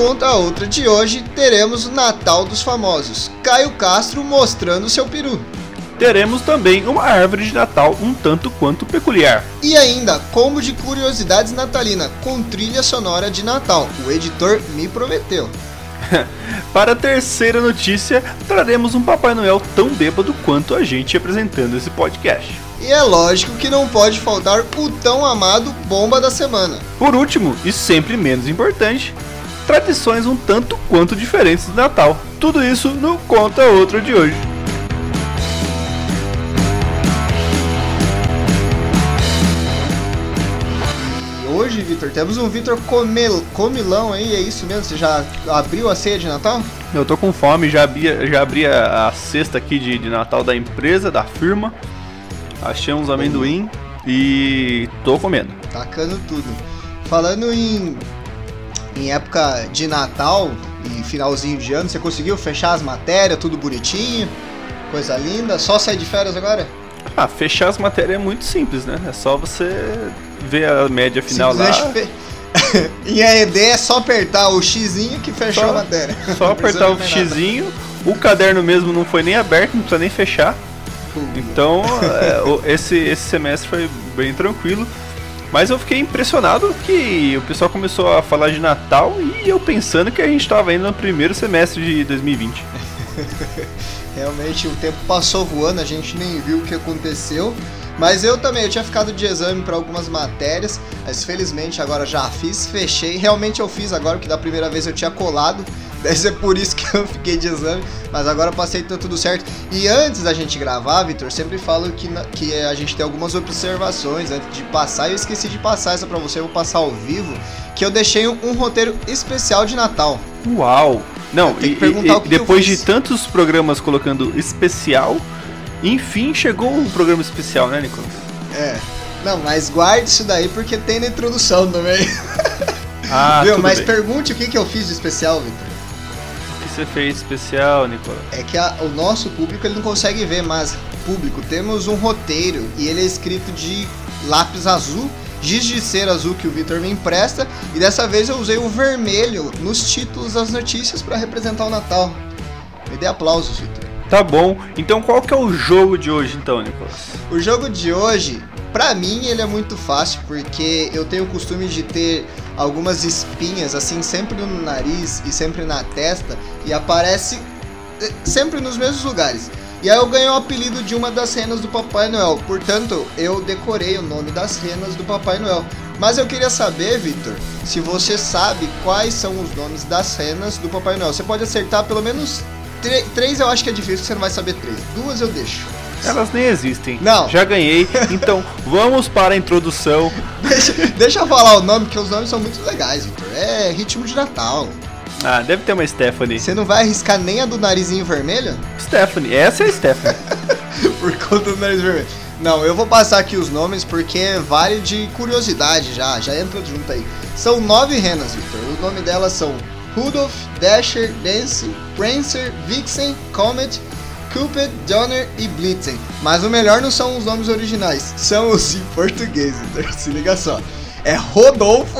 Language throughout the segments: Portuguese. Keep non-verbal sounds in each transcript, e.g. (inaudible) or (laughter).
Conta a Outra de hoje, teremos o Natal dos Famosos. Caio Castro mostrando seu peru. Teremos também uma árvore de Natal um tanto quanto peculiar. E ainda, combo de curiosidades natalina, com trilha sonora de Natal. O editor me prometeu. (laughs) Para a terceira notícia, traremos um Papai Noel tão bêbado quanto a gente apresentando esse podcast. E é lógico que não pode faltar o tão amado Bomba da Semana. Por último, e sempre menos importante, tradições um tanto quanto diferentes do Natal. Tudo isso no Conta Outro de hoje. Hoje, Vitor, temos um Vitor comel, comilão aí, é isso mesmo? Você já abriu a ceia de Natal? Eu tô com fome, já abri, já abri a, a cesta aqui de, de Natal da empresa, da firma. Achei uns amendoim e tô comendo. Tacando tudo. Falando em, em época de Natal e finalzinho de ano, você conseguiu fechar as matérias, tudo bonitinho? Coisa linda. Só sair de férias agora? Ah, fechar as matérias é muito simples, né? É só você ver a média final lá. Fe... (laughs) em AED é só apertar o xizinho que fechou só, a matéria. Só (laughs) apertar o xizinho. O caderno mesmo não foi nem aberto, não precisa nem fechar. Então, é, esse, esse semestre foi bem tranquilo. Mas eu fiquei impressionado que o pessoal começou a falar de Natal e eu pensando que a gente estava indo no primeiro semestre de 2020. (laughs) Realmente o tempo passou voando, a gente nem viu o que aconteceu. Mas eu também, eu tinha ficado de exame para algumas matérias, mas felizmente agora já fiz, fechei. Realmente eu fiz agora, que da primeira vez eu tinha colado, deve ser por isso que eu fiquei de exame, mas agora passei tá tudo certo. E antes da gente gravar, Vitor, sempre falo que, que a gente tem algumas observações antes de passar, eu esqueci de passar essa para você, eu vou passar ao vivo, que eu deixei um, um roteiro especial de Natal. Uau! Não, e, e, depois de tantos programas colocando especial, enfim chegou um programa especial, né, Nicolas? É. Não, mas guarde isso daí porque tem na introdução também. Ah, (laughs) Viu? Mas bem. pergunte o que, que eu fiz de especial, Victor. Você fez especial, Nicolas? É que a, o nosso público ele não consegue ver, mas público, temos um roteiro e ele é escrito de lápis azul giz de cera azul que o Victor me empresta e dessa vez eu usei o vermelho nos títulos das notícias para representar o Natal. Me dê aplausos, Victor. Tá bom. Então qual que é o jogo de hoje então, Nicolas? O jogo de hoje, para mim, ele é muito fácil porque eu tenho o costume de ter algumas espinhas assim sempre no nariz e sempre na testa e aparece eh, sempre nos mesmos lugares. E aí eu ganhei o apelido de uma das renas do Papai Noel. Portanto, eu decorei o nome das renas do Papai Noel. Mas eu queria saber, Victor, se você sabe quais são os nomes das renas do Papai Noel. Você pode acertar pelo menos três, eu acho que é difícil, você não vai saber três. Duas eu deixo. Elas nem existem. Não. Já ganhei. Então vamos para a introdução. (laughs) Deixa, deixa eu falar o nome, porque os nomes são muito legais, Victor. É ritmo de Natal. Ah, deve ter uma Stephanie. Você não vai arriscar nem a do narizinho vermelho? Stephanie, essa é a Stephanie. (laughs) Por conta do nariz vermelho. Não, eu vou passar aqui os nomes porque vale de curiosidade já, já entra junto aí. São nove renas, Victor. O nome delas são Rudolph, Dasher, Dancy, Prancer, Vixen, Comet, Cupid, Donner e Blitzen. Mas o melhor não são os nomes originais, são os em português, Victor. Se liga só. É Rodolfo,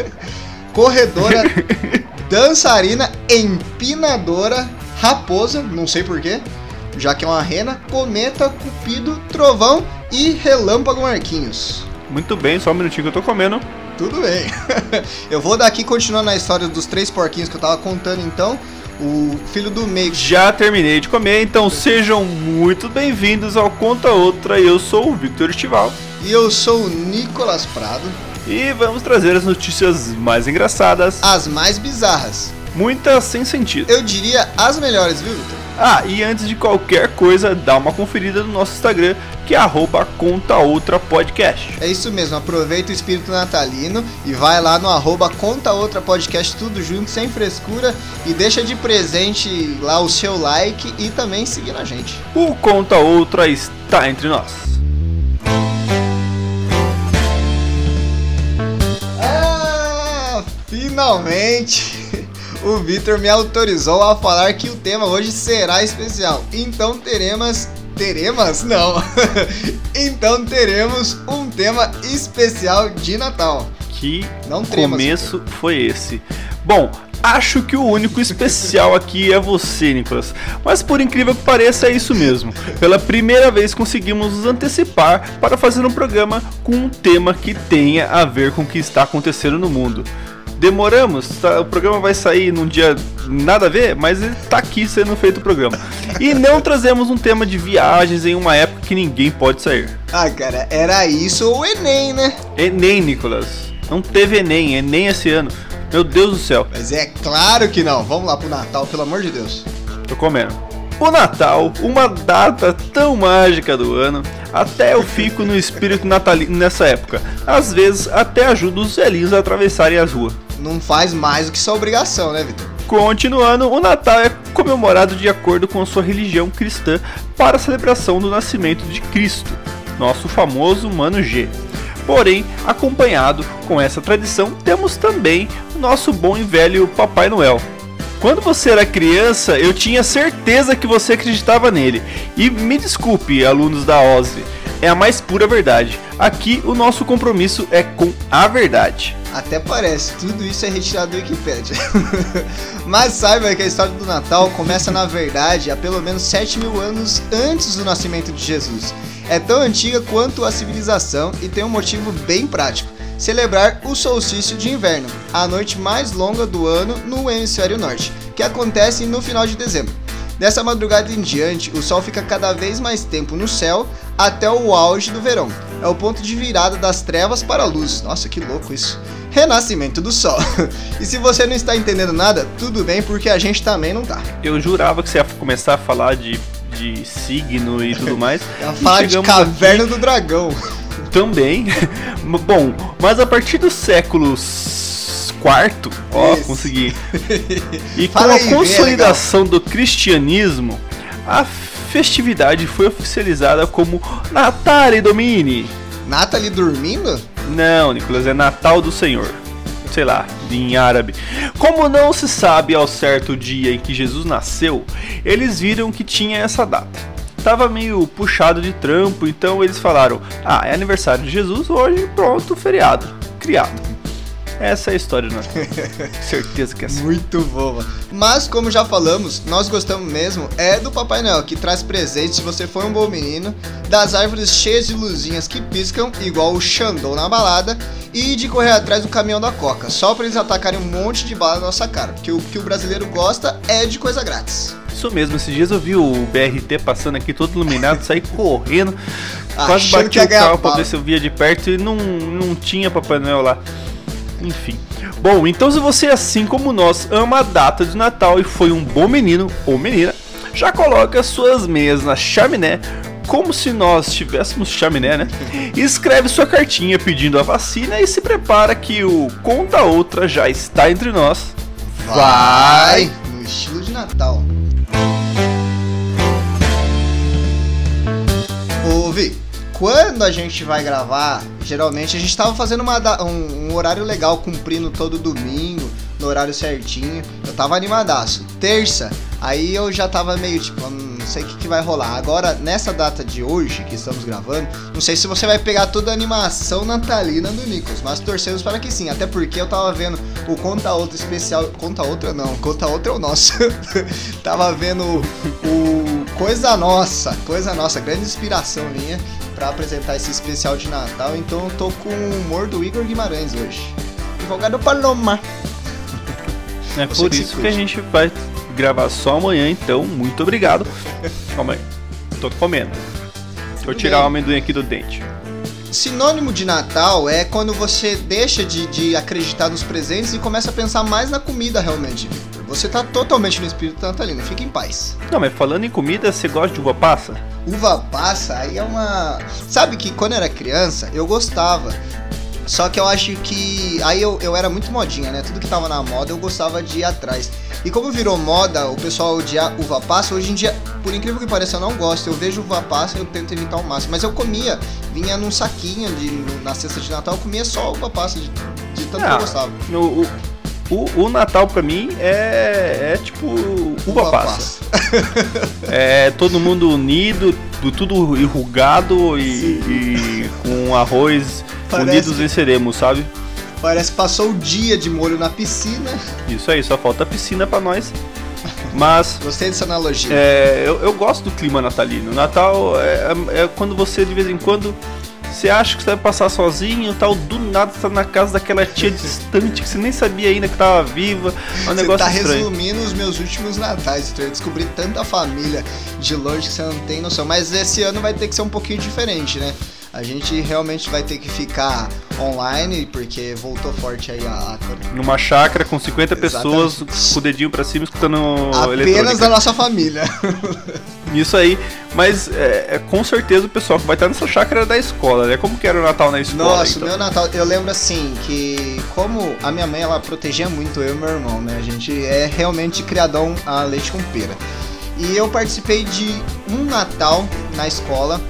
(laughs) Corredora, (laughs) dançarina, empinadora, raposa, não sei porquê, já que é uma rena, cometa, cupido, trovão e relâmpago Marquinhos. Muito bem, só um minutinho que eu tô comendo. Tudo bem. (laughs) eu vou daqui continuando a história dos três porquinhos que eu tava contando então. O filho do meio. Já terminei de comer, então sejam muito bem-vindos ao Conta Outra. Eu sou o Victor Estival. E eu sou o Nicolas Prado. E vamos trazer as notícias mais engraçadas, as mais bizarras, muitas sem sentido. Eu diria as melhores, viu, Victor? Ah, e antes de qualquer coisa, dá uma conferida no nosso Instagram, que é arroba Conta Outra Podcast. É isso mesmo, aproveita o espírito natalino e vai lá no arroba Conta Outra Podcast, tudo junto, sem frescura, e deixa de presente lá o seu like e também seguir a gente. O Conta Outra está entre nós. Finalmente, o Vitor me autorizou a falar que o tema hoje será especial. Então teremos. Teremos? Não. (laughs) então teremos um tema especial de Natal. Que Não teremos, começo foi esse? Bom, Acho que o único especial aqui é você, Nicolas. Mas por incrível que pareça, é isso mesmo. Pela primeira vez conseguimos nos antecipar para fazer um programa com um tema que tenha a ver com o que está acontecendo no mundo. Demoramos, tá, o programa vai sair num dia nada a ver, mas está aqui sendo feito o programa. E não trazemos um tema de viagens em uma época que ninguém pode sair. Ah, cara, era isso ou o Enem, né? Enem, Nicolas. Não teve Enem, Enem esse ano. Meu Deus do céu. Mas é claro que não. Vamos lá pro Natal, pelo amor de Deus. Tô comendo. O Natal, uma data tão mágica do ano, até eu fico no espírito natalino nessa época. Às vezes até ajudo os velhinhos a atravessarem as ruas. Não faz mais do que sua obrigação, né, Vitor? Continuando, o Natal é comemorado de acordo com a sua religião cristã para a celebração do nascimento de Cristo, nosso famoso Mano G. Porém, acompanhado com essa tradição, temos também o nosso bom e velho Papai Noel. Quando você era criança, eu tinha certeza que você acreditava nele. E me desculpe, alunos da OSV, é a mais pura verdade. Aqui o nosso compromisso é com a verdade. Até parece, tudo isso é retirado do Wikipedia. (laughs) Mas saiba que a história do Natal começa na verdade há pelo menos 7 mil anos antes do nascimento de Jesus. É tão antiga quanto a civilização e tem um motivo bem prático celebrar o solstício de inverno, a noite mais longa do ano no hemisfério norte, que acontece no final de dezembro. Dessa madrugada em diante, o sol fica cada vez mais tempo no céu até o auge do verão. É o ponto de virada das trevas para a luz. Nossa, que louco isso. Renascimento do sol. (laughs) e se você não está entendendo nada, tudo bem, porque a gente também não tá. Eu jurava que você ia começar a falar de, de signo e tudo (laughs) mais. Ia falar de caverna aqui... do dragão também. (laughs) Bom, mas a partir do século quarto, ó, Isso. consegui. (laughs) E com a consolidação do cristianismo, a festividade foi oficializada como Natale Domini. Natale dormindo? Não, Nicolas, é Natal do Senhor. Sei lá, em árabe. Como não se sabe ao certo o dia em que Jesus nasceu, eles viram que tinha essa data tava meio puxado de trampo, então eles falaram: Ah, é aniversário de Jesus hoje, pronto, feriado, criado. Essa é a história, né? (laughs) Certeza que é assim. Muito boa. Mas, como já falamos, nós gostamos mesmo é do Papai Noel, que traz presentes se você for um bom menino, das árvores cheias de luzinhas que piscam, igual o Xandão na balada, e de correr atrás do caminhão da Coca, só pra eles atacarem um monte de bala na nossa cara. Porque o que o brasileiro gosta é de coisa grátis. Isso mesmo, esses dias eu vi o BRT passando aqui todo iluminado, saí correndo, quase bati o carro pra ver se eu via de perto e não, não tinha Papai Noel lá. Enfim. Bom, então se você, assim como nós, ama a data de Natal e foi um bom menino ou menina, já coloca suas meias na chaminé, como se nós tivéssemos chaminé, né? E escreve sua cartinha pedindo a vacina e se prepara que o Conta Outra já está entre nós. Vai! No estilo de Natal. Ouve, quando a gente vai gravar, geralmente a gente tava fazendo uma, um, um, horário legal, cumprindo todo domingo, no horário certinho. Eu tava animadaço. Terça, aí eu já tava meio tipo, hum, não sei o que, que vai rolar. Agora, nessa data de hoje que estamos gravando, não sei se você vai pegar toda a animação natalina do Nichols, mas torcemos para que sim. Até porque eu tava vendo o Conta Outra especial. Conta Outra não, Conta Outra é o nosso. (laughs) tava vendo o Coisa Nossa, Coisa Nossa, grande inspiração minha para apresentar esse especial de Natal, então eu tô com o humor do Igor Guimarães hoje. Advogado Paloma. É Você por que isso que a gente vai gravar só amanhã, então muito obrigado. Calma aí, tô comendo. Vou tirar o amendoim aqui do dente. Sinônimo de Natal é quando você deixa de, de acreditar nos presentes e começa a pensar mais na comida realmente. Você tá totalmente no espírito natalino, fica em paz. Não, mas falando em comida, você gosta de uva passa? Uva passa, aí é uma. Sabe que quando eu era criança, eu gostava. Só que eu acho que. Aí eu, eu era muito modinha, né? Tudo que tava na moda eu gostava de ir atrás. E como virou moda o pessoal odiar uva passa, hoje em dia, por incrível que pareça, eu não gosto. Eu vejo uva passa e eu tento evitar o máximo. Mas eu comia, vinha num saquinho de, na cesta de Natal, eu comia só uva passa, de, de tanto que eu ah, gostava. O, o, o Natal pra mim é, é tipo uva, uva passa. (laughs) é todo mundo unido, tudo enrugado e, e com arroz Parece... unidos venceremos, sabe? Parece que passou o dia de molho na piscina. Isso aí, só falta a piscina pra nós. Mas. (laughs) Gostei dessa analogia. É, eu, eu gosto do clima natalino. Natal é, é, é quando você de vez em quando você acha que você vai passar sozinho, tal, do nada você tá na casa daquela tia distante que você nem sabia ainda que tava viva. É um você negócio tá estranho. resumindo os meus últimos natais, então eu descobri tanta família de longe que você não tem noção. Mas esse ano vai ter que ser um pouquinho diferente, né? A gente realmente vai ter que ficar online, porque voltou forte aí a, Numa chácara com 50 pessoas, Exatamente. com o dedinho pra cima, escutando apenas da nossa família. (laughs) Isso aí, mas é, é, com certeza o pessoal que vai estar nessa chácara é da escola, né? Como que era o Natal na escola? Nossa, então? meu Natal, eu lembro assim que como a minha mãe ela protegia muito eu e meu irmão, né? A gente é realmente criadão a leite com pera. E eu participei de um Natal na escola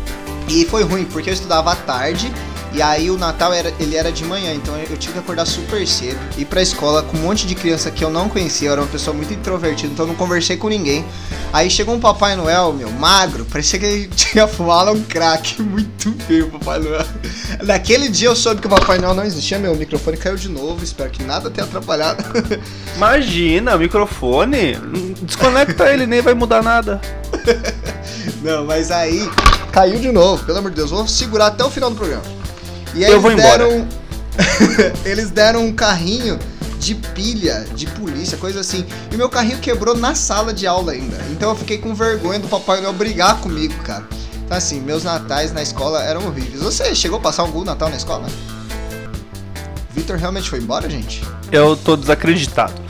e foi ruim porque eu estudava à tarde e aí o Natal era, ele era de manhã, então eu tinha que acordar super cedo, ir pra escola com um monte de criança que eu não conhecia, eu era uma pessoa muito introvertida, então eu não conversei com ninguém. Aí chegou um Papai Noel, meu, magro, parecia que ele (laughs) tinha fumado um crack, muito feio o Papai Noel. Naquele dia eu soube que o Papai Noel não existia, meu microfone caiu de novo, espero que nada tenha atrapalhado. (laughs) Imagina, o microfone, desconecta ele, nem vai mudar nada. Não, mas aí caiu de novo, pelo amor de Deus, vou segurar até o final do programa. E aí Eu vou deram (laughs) eles deram um carrinho de pilha, de polícia, coisa assim. E meu carrinho quebrou na sala de aula ainda. Então eu fiquei com vergonha do Papai Noel brigar comigo, cara. Então assim, meus natais na escola eram horríveis. Você chegou a passar algum Natal na escola? Vitor realmente foi embora, gente? Eu tô desacreditado.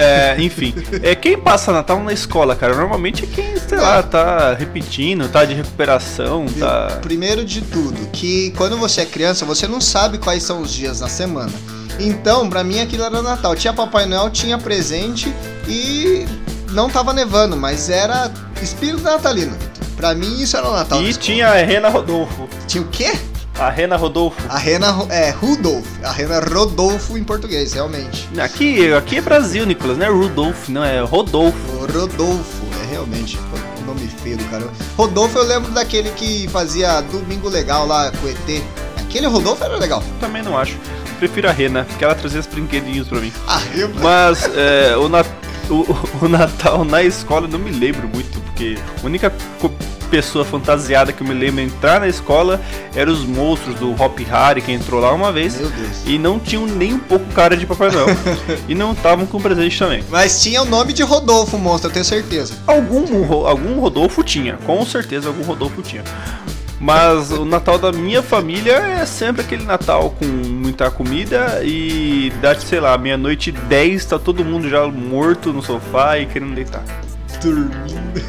É, enfim, é quem passa Natal na escola, cara. Normalmente é quem, sei lá, tá repetindo, tá de recuperação, tá. Primeiro de tudo, que quando você é criança, você não sabe quais são os dias na semana. Então, pra mim aquilo era Natal. Tinha Papai Noel, tinha presente e não tava nevando, mas era espírito natalino. Pra mim isso era o Natal. na E tinha a Rena Rodolfo. Tinha o quê? A Rena Rodolfo. A Rena é Rudolf. A Rena Rodolfo em português, realmente. Aqui, aqui é Brasil, Nicolas, não é Rudolfo, não, é Rodolfo. O Rodolfo, é realmente pô, nome feio do cara. Rodolfo eu lembro daquele que fazia Domingo Legal lá com o ET. Aquele Rodolfo era legal. Também não acho. Prefiro a Rena, porque ela trazia os brinquedinhos pra mim. Ah, eu... Mas é, o, Nat- o- o Natal na escola eu não me lembro muito, porque a única pessoa fantasiada que eu me lembro entrar na escola eram os monstros do Hop Harry que entrou lá uma vez. Meu Deus. E não tinham nem um pouco cara de Papai Noel. (laughs) e não estavam com presente também. Mas tinha o nome de Rodolfo, monstro, eu tenho certeza. Algum, algum Rodolfo tinha, com certeza algum Rodolfo tinha. Mas o Natal da minha família é sempre aquele Natal com muita comida e dá, sei lá, meia-noite e 10, tá todo mundo já morto no sofá e querendo deitar. Dormindo.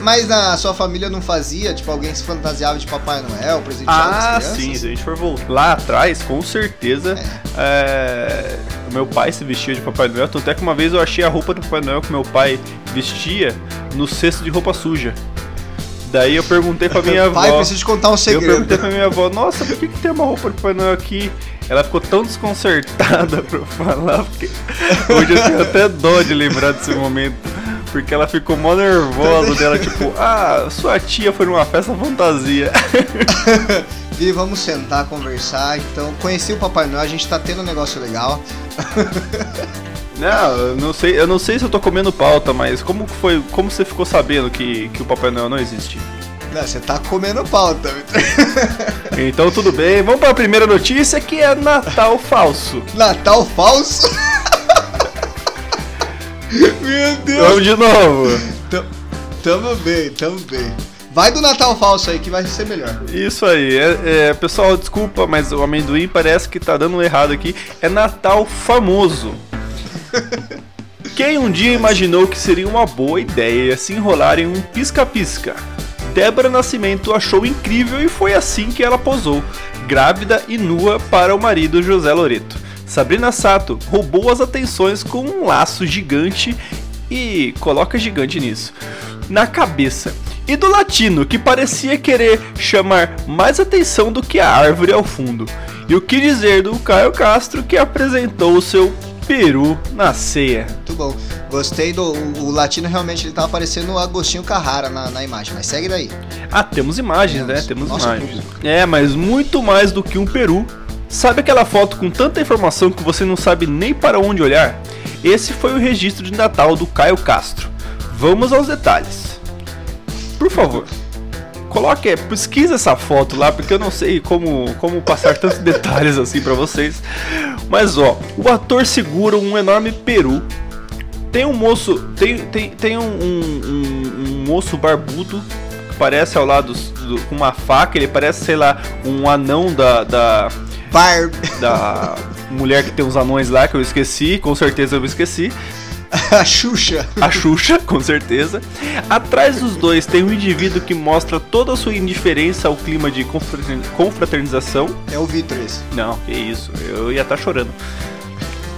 Mas na sua família não fazia, tipo, alguém se fantasiava de Papai Noel, presenteava Ah, sim, se a gente for voltar lá atrás, com certeza, é, o meu pai se vestia de Papai Noel. Tanto é que uma vez eu achei a roupa do Papai Noel que meu pai vestia no cesto de roupa suja. Daí eu perguntei pra minha (laughs) Pai, avó. preciso te contar um Eu segredo. perguntei pra minha avó, nossa, por que, que tem uma roupa de Papai Noel aqui? Ela ficou tão desconcertada (laughs) pra eu falar, porque hoje eu tenho até dó de lembrar desse momento. Porque ela ficou mó nervosa dela, tipo, ah, sua tia foi numa festa fantasia. (laughs) Vi, vamos sentar, conversar. Então, conheci o Papai Noel, a gente tá tendo um negócio legal. Não, eu não sei, eu não sei se eu tô comendo pauta, mas como foi, como você ficou sabendo que, que o Papai Noel não existe? Não, você tá comendo pauta. (laughs) Então tudo bem, vamos pra primeira notícia que é Natal falso. Natal falso? (laughs) Meu Deus. Vamos de novo. Tam- Tamo bem, tamo bem. Vai do Natal falso aí que vai ser melhor. Isso aí, é, é, pessoal, desculpa, mas o amendoim parece que tá dando errado aqui. É Natal famoso. (laughs) Quem um dia imaginou que seria uma boa ideia se enrolar em um pisca-pisca? Débora Nascimento achou incrível e foi assim que ela posou, grávida e nua para o marido José Loreto. Sabrina Sato roubou as atenções com um laço gigante e coloca gigante nisso na cabeça. E do latino, que parecia querer chamar mais atenção do que a árvore ao fundo. E o que dizer do Caio Castro, que apresentou o seu peru na ceia. Muito bom. Gostei do. O, latino realmente ele tava parecendo o Agostinho Carrara na, na imagem, mas segue daí. Ah, temos imagens, né? Temos. Temos Nossa, imagens. É, mas muito mais do que um peru. Sabe aquela foto com tanta informação que você não sabe nem para onde olhar? Esse foi o registro de Natal do Caio Castro. Vamos aos detalhes. Por favor, coloque, pesquisa essa foto lá, porque eu não sei como, como passar tantos (laughs) detalhes assim para vocês. Mas ó, o ator segura um enorme peru. Tem um moço, tem, tem, tem um, um, um, moço barbudo que parece ao lado do, com uma faca. Ele parece, sei lá, um anão da, da Barb. Da mulher que tem uns anões lá que eu esqueci, com certeza eu me esqueci. (laughs) A Xuxa. A Xuxa, com certeza. Atrás dos dois tem um indivíduo que mostra toda a sua indiferença ao clima de confraternização. É o Vitor esse. Não, que isso, eu ia estar tá chorando.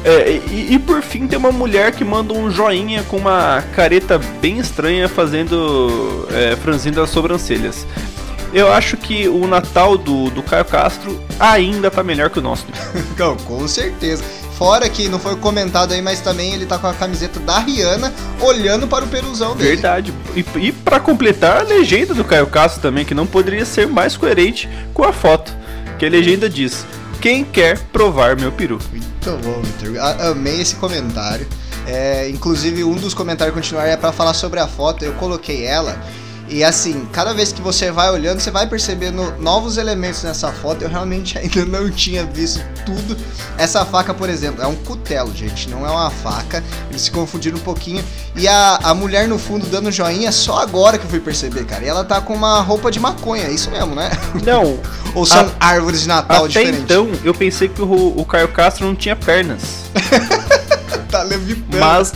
É, e, e, por fim tem uma mulher que manda um joinha com uma careta bem estranha fazendo. É, franzindo as sobrancelhas eu acho que o Natal do, do Caio Castro ainda tá melhor que o nosso. (laughs) Não, com certeza. Fora que não foi comentado aí, mas também ele tá com a camiseta da Rihanna olhando para o peruzão dele. Verdade. E, e para completar, a legenda do Caio Castro também, que não poderia ser mais coerente com a foto. Que a legenda diz: Quem quer provar meu peru? Muito bom, Victor. Amei esse comentário. É, inclusive, um dos comentários continuar é para falar sobre a foto. Eu coloquei ela e assim, cada vez que você vai olhando, você vai percebendo novos elementos nessa foto. Eu realmente (laughs) ainda não tinha visto tudo. Essa faca, por exemplo, é um cutelo, gente, não é uma faca. Eles se confundiram um pouquinho. E a, a mulher no fundo dando joinha, só agora que eu fui perceber, cara. E ela tá com uma roupa de maconha, é isso mesmo, né? Não. (laughs) Ou são a, árvores de Natal até diferentes? então, eu pensei que o, o Caio Castro não tinha pernas. (laughs) tá levitando. Mas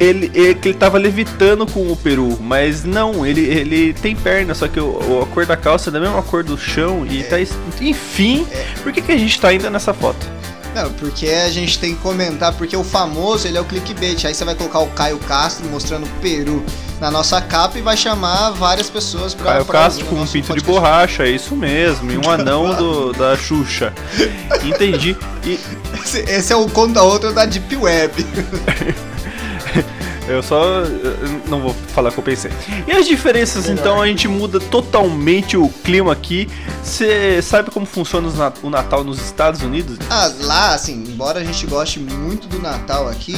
ele, ele, ele tava levitando com o peru, mas não, ele, ele tem perna, só que o, a cor da calça é da mesma cor do chão e é. tá. Enfim, é. por que, que a gente tá ainda nessa foto? Não, porque a gente tem que comentar, porque o famoso ele é o clickbait. Aí você vai colocar o Caio Castro mostrando o Peru na nossa capa e vai chamar várias pessoas pra. Caio pra Castro com um pinto podcast. de borracha, é isso mesmo. E um (laughs) anão do, da Xuxa. (laughs) Entendi. E... Esse, esse é o conta outra da Deep Web. (laughs) Eu só não vou falar o que eu pensei. E as diferenças, então, a gente muda totalmente o clima aqui. Você sabe como funciona o Natal nos Estados Unidos? Ah, lá, assim, embora a gente goste muito do Natal aqui,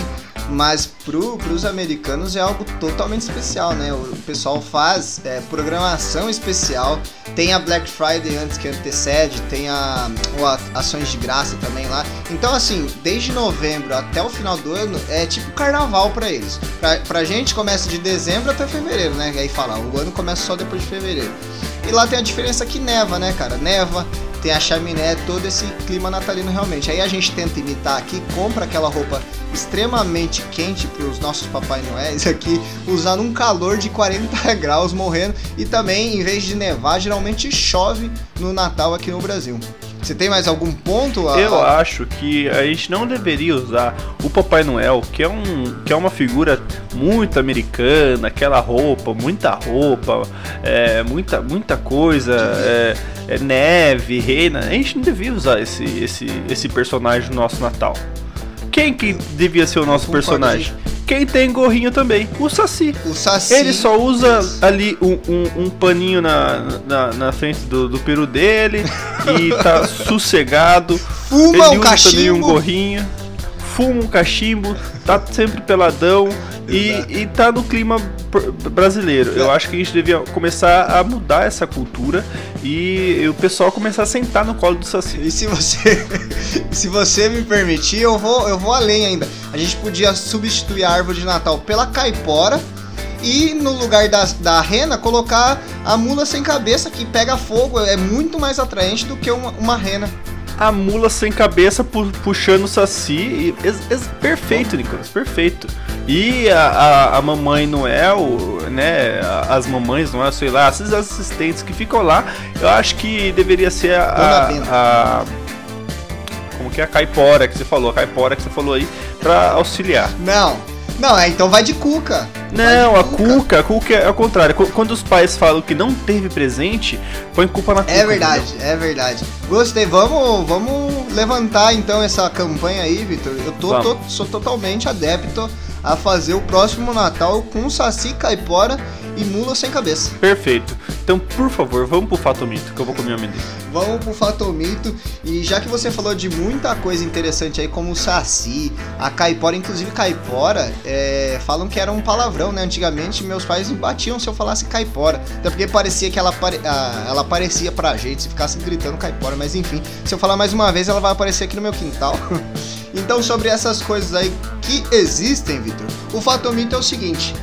mas pro, pros americanos é algo totalmente especial, né? O pessoal faz é, programação especial, tem a Black Friday antes que antecede, tem a, a, ações de graça também lá. Então, assim, desde novembro até o final do ano é tipo carnaval para eles. Pra, pra gente começa de dezembro até fevereiro, né? E aí fala, o ano começa só depois de fevereiro. E lá tem a diferença que neva, né, cara? Neva, tem a chaminé, todo esse clima natalino realmente. Aí a gente tenta imitar aqui, compra aquela roupa extremamente quente para os nossos Papai Noéis aqui, usando um calor de 40 (laughs) graus morrendo. E também, em vez de nevar, geralmente chove no Natal aqui no Brasil. Você tem mais algum ponto? A... Eu acho que a gente não deveria usar o Papai Noel, que é, um, que é uma figura muito americana, aquela roupa, muita roupa, é, muita, muita coisa, é, é neve, reina. A gente não devia usar esse, esse, esse personagem no nosso Natal. Quem que devia ser o nosso personagem? Quem tem gorrinho também? O Saci. O Saci. Ele só usa ali um, um, um paninho na, na, na, frente do, do peru dele (laughs) e tá sossegado. Fuma Ele um usa cachimbo. também um gorrinho. Fuma um cachimbo, tá sempre peladão e, e tá no clima brasileiro. Eu acho que a gente devia começar a mudar essa cultura e o pessoal começar a sentar no colo do Saci. E se você, (laughs) se você me permitir, eu vou, eu vou além ainda. A gente podia substituir a árvore de Natal pela caipora e no lugar da, da rena colocar a mula sem cabeça que pega fogo. É muito mais atraente do que uma, uma rena a mula sem cabeça pu puxando o saci. E, perfeito, Nicolas, perfeito. E a, a, a, mamãe Noel, né? As mamães Noel, sei lá, esses assistentes que ficam lá, eu acho que deveria ser a. a, a como que é a caipora que você falou, a caipora que você falou aí, pra auxiliar. Não, não, é, então vai de cuca. Não, a cuca. a cuca é ao contrário. Quando os pais falam que não teve presente, põe culpa na cuca. É verdade, entendeu? é verdade. Gostei. Vamos, vamos levantar então essa campanha aí, Vitor. Eu tô, tô, sou totalmente adepto a fazer o próximo Natal com saci, caipora e mula sem cabeça. Perfeito. Então, por favor, vamos pro fato mito, que eu vou comer o amendoim. Vamos pro fato mito. E já que você falou de muita coisa interessante aí, como o saci, a caipora, inclusive caipora, é, falam que era um palavrão, né? Antigamente meus pais me batiam se eu falasse caipora. Até porque parecia que ela, apare, ela aparecia pra gente se ficasse gritando caipora. Mas enfim, se eu falar mais uma vez, ela vai aparecer aqui no meu quintal. (laughs) então, sobre essas coisas aí que existem, Vitor, o fato ou mito é o seguinte.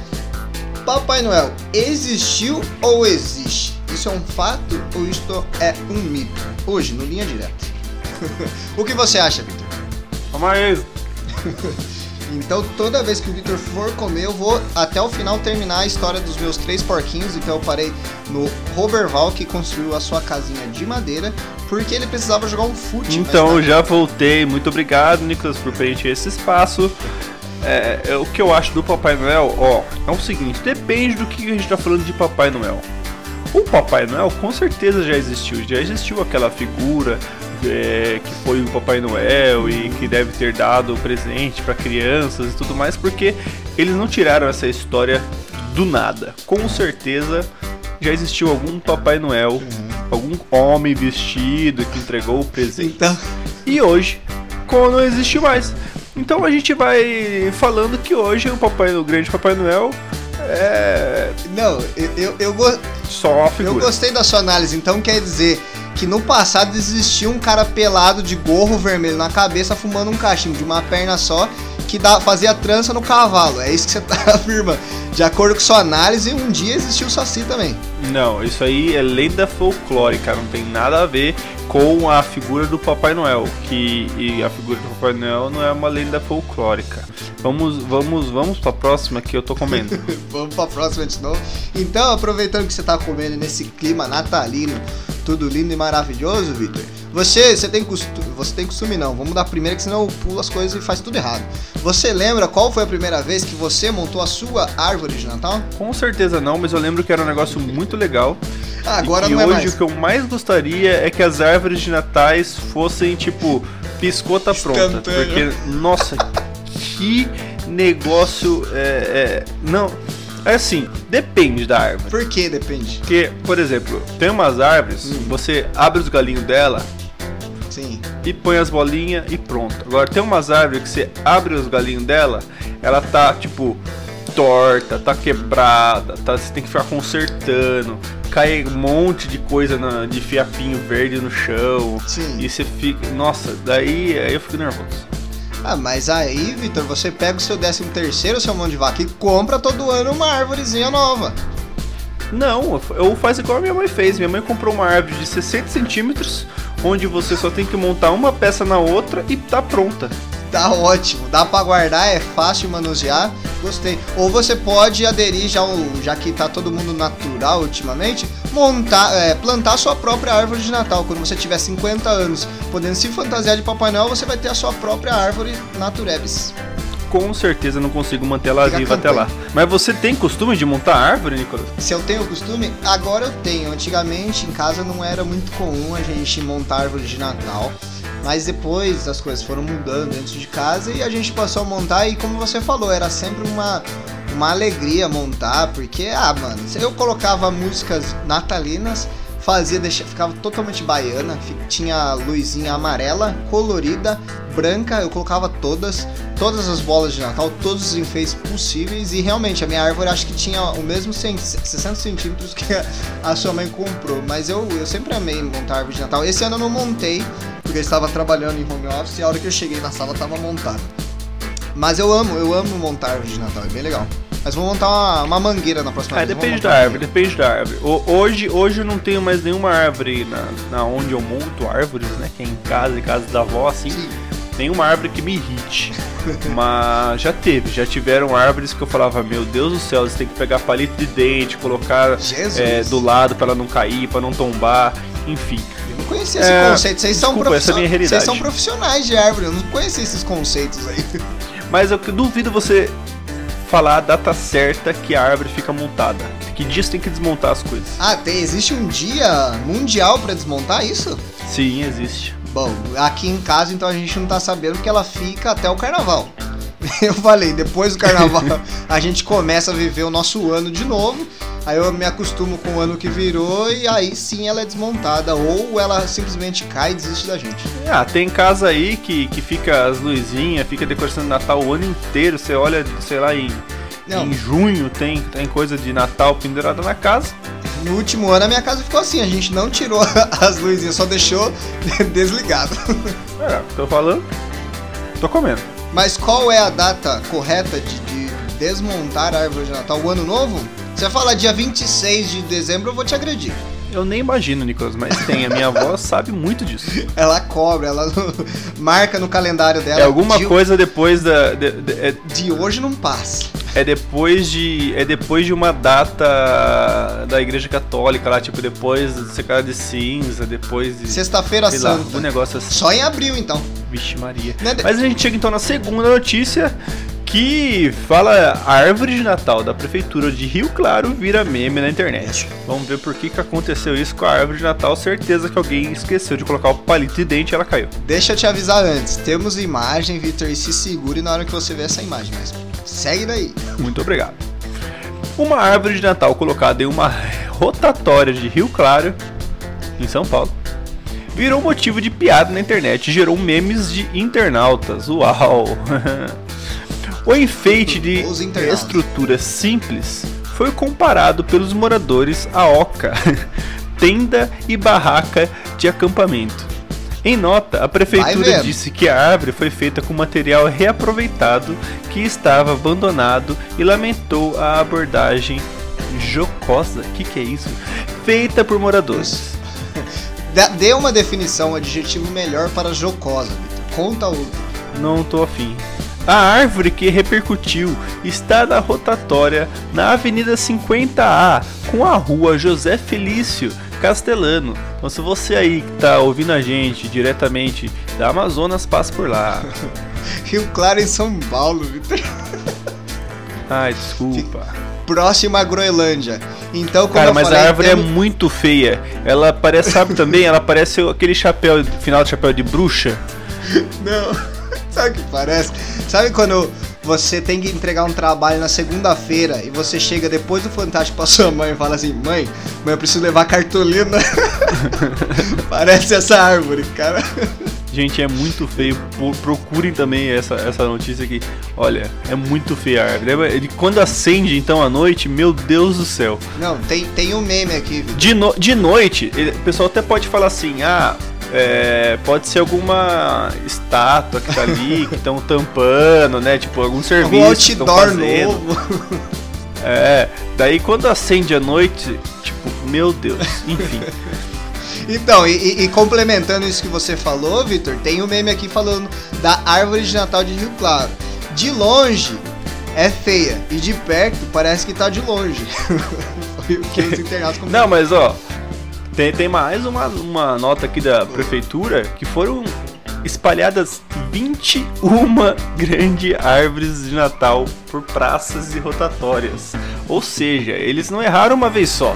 Papai Noel existiu ou existe? Isso é um fato ou isto é um mito? Hoje, no Linha Direta. (laughs) o que você acha, Victor? Vamos (laughs) aí. Então, toda vez que o Victor for comer, eu vou até o final terminar a história dos meus três porquinhos. Então, eu parei no Roberval, que construiu a sua casinha de madeira, porque ele precisava jogar um fute. Então, já voltei. Muito obrigado, Nicolas, por preencher esse espaço. É, é, o que eu acho do Papai Noel, ó, é o seguinte, depende do que a gente tá falando de Papai Noel. O Papai Noel com certeza já existiu, já existiu aquela figura é, que foi o Papai Noel e que deve ter dado presente para crianças e tudo mais, porque eles não tiraram essa história do nada. Com certeza já existiu algum Papai Noel, uhum. algum homem vestido que entregou o presente. Então... E hoje, como não existe mais. Então a gente vai falando que hoje o Papai o grande Papai Noel é. Não, eu, eu, eu, go... Só eu gostei da sua análise, então quer dizer que no passado existia um cara pelado de gorro vermelho na cabeça fumando um cachimbo de uma perna só que dá, fazia trança no cavalo. É isso que você tá (laughs) afirmando. De acordo com sua análise, um dia existiu o Saci também. Não, isso aí é lenda folclórica, não tem nada a ver com a figura do Papai Noel, que e a figura do Papai Noel não é uma lenda folclórica. Vamos, vamos, vamos para a próxima que eu tô comendo. (laughs) vamos para a próxima de novo. Então, aproveitando que você tá comendo nesse clima natalino, tudo lindo e maravilhoso, Victor. Você, você tem costume, você tem costume não. Vamos dar primeiro que senão eu pulo as coisas e faz tudo errado. Você lembra qual foi a primeira vez que você montou a sua árvore de Natal? Com certeza não, mas eu lembro que era um negócio muito legal. Ah, agora e não é hoje mais. o que eu mais gostaria é que as árvores de natais fossem tipo piscota pronta, porque nossa, que negócio é, é, não é assim, depende da árvore. Por que depende? Porque, por exemplo, tem umas árvores, hum. você abre os galinhos dela, Sim. E põe as bolinhas e pronto. Agora tem umas árvores que você abre os galinhos dela, ela tá tipo torta, tá quebrada, tá, você tem que ficar consertando. Cai um monte de coisa na, de fiapinho verde no chão. Sim. E você fica. Nossa, daí aí eu fico nervoso. Ah, mas aí, Vitor, você pega o seu 13 terceiro, seu mão de vaca, e compra todo ano uma árvorezinha nova. Não, eu faço igual a minha mãe fez. Minha mãe comprou uma árvore de 60 centímetros, onde você só tem que montar uma peça na outra e tá pronta. Tá ótimo, dá para guardar, é fácil manusear, gostei. Ou você pode aderir, já, já que tá todo mundo natural ultimamente, montar, é, plantar sua própria árvore de Natal. Quando você tiver 50 anos, podendo se fantasiar de Papai Noel, você vai ter a sua própria árvore Naturebs com certeza não consigo manter ela Fica viva até lá. Mas você tem costume de montar árvore, Nicolas? Se eu tenho costume, agora eu tenho. Antigamente em casa não era muito comum a gente montar árvore de Natal. Mas depois as coisas foram mudando dentro de casa e a gente passou a montar e como você falou, era sempre uma, uma alegria montar, porque, ah, mano, eu colocava músicas natalinas fazia, ficava totalmente baiana, tinha luzinha amarela, colorida, branca, eu colocava todas, todas as bolas de Natal, todos os enfeites possíveis e realmente a minha árvore acho que tinha o mesmo 60 centímetros que a sua mãe comprou, mas eu, eu sempre amei montar árvore de Natal. Esse ano eu não montei, porque eu estava trabalhando em home office e a hora que eu cheguei na sala estava montada. Mas eu amo, eu amo montar árvore de Natal, é bem legal. Mas vamos montar uma, uma mangueira na próxima é, vez. Depende da árvore, depende da árvore. O, hoje, hoje eu não tenho mais nenhuma árvore na, na onde eu monto árvores, né? Que é em casa, em casa da avó, assim. Sim. Nenhuma árvore que me irrite. (laughs) Mas já teve, já tiveram árvores que eu falava, meu Deus do céu, você tem que pegar palito de dente, colocar é, do lado para ela não cair, para não tombar, enfim. Eu não conhecia esse é, conceito. Vocês são, é realidade. Vocês são profissionais de árvore, eu não conhecia esses conceitos aí. Mas eu duvido você falar a data certa que a árvore fica montada. Que dia você tem que desmontar as coisas. Ah, tem, existe um dia mundial para desmontar isso? Sim, existe. Bom, aqui em casa então a gente não tá sabendo que ela fica até o carnaval. (laughs) eu falei, depois do carnaval (laughs) a gente começa a viver o nosso ano de novo. Aí eu me acostumo com o ano que virou e aí sim ela é desmontada. Ou ela simplesmente cai e desiste da gente. Ah, tem casa aí que, que fica as luzinhas, fica decoração de Natal o ano inteiro. Você olha, sei lá, em, em junho tem, tem coisa de Natal pendurada na casa. No último ano a minha casa ficou assim, a gente não tirou (laughs) as luzinhas, só deixou (laughs) desligado. É, tô falando. Tô comendo. Mas qual é a data correta de, de desmontar a árvore de Natal? O ano novo? Você fala dia 26 de dezembro, eu vou te agredir. Eu nem imagino, Nicolas, mas tem. A minha avó (laughs) sabe muito disso. Ela cobra, ela (laughs) marca no calendário dela. É alguma de... coisa depois da. De, de, é... de, hoje não passa. É depois de. É depois de uma data da igreja católica lá, tipo, depois de secada de cinza, depois de. Sexta-feira Santa. Lá, um negócio assim. Só em abril, então. Vixe Maria. É mas a gente chega então na segunda notícia que fala a árvore de Natal da prefeitura de Rio Claro vira meme na internet. Vamos ver por que, que aconteceu isso com a árvore de Natal. Certeza que alguém esqueceu de colocar o palito de dente e ela caiu. Deixa eu te avisar antes. Temos imagem, Victor, e se segure na hora que você ver essa imagem, mas segue daí. Muito obrigado. Uma árvore de Natal colocada em uma rotatória de Rio Claro, em São Paulo, virou motivo de piada na internet e gerou memes de internautas. Uau! (laughs) O enfeite de estrutura simples foi comparado pelos moradores a oca, (laughs) tenda e barraca de acampamento. Em nota, a prefeitura disse que a árvore foi feita com material reaproveitado que estava abandonado e lamentou a abordagem jocosa, que que é isso? Feita por moradores. (laughs) Dê uma definição, um adjetivo melhor para jocosa, Victor. Conta outro. Não tô afim. A árvore que repercutiu está na rotatória na Avenida 50A com a rua José Felício Castelano. Então, se você aí que está ouvindo a gente diretamente da Amazonas, passa por lá. (laughs) Rio Claro em São Paulo, Vitor. Ai, desculpa. Próxima à Groenlândia. Então, como Cara, mas falei, a árvore é muito feia. Ela parece, sabe também? Ela parece aquele chapéu, final de chapéu de bruxa. (laughs) Não. Sabe o que parece? Sabe quando você tem que entregar um trabalho na segunda-feira e você chega depois do Fantástico pra sua mãe e fala assim: Mãe, mãe, eu preciso levar cartolina. (laughs) parece essa árvore, cara. Gente, é muito feio. Procurem também essa, essa notícia aqui. Olha, é muito feia a árvore. Ele, quando acende então à noite, meu Deus do céu. Não, tem, tem um meme aqui. De, no, de noite, ele, o pessoal até pode falar assim: ah, é, pode ser alguma estátua que tá ali, (laughs) que estão tampando, né? Tipo, algum serviço. Um outdoor novo. É, daí quando acende à noite, tipo, meu Deus, enfim. (laughs) Então, e, e, complementando isso que você falou, Vitor, tem um meme aqui falando da árvore de Natal de Rio Claro. De longe é feia e de perto parece que tá de longe. (laughs) Foi o que os internautas Não, mas ó, tem, tem mais uma, uma nota aqui da prefeitura que foram espalhadas 21 (laughs) grandes árvores de Natal por praças e rotatórias. Ou seja, eles não erraram uma vez só.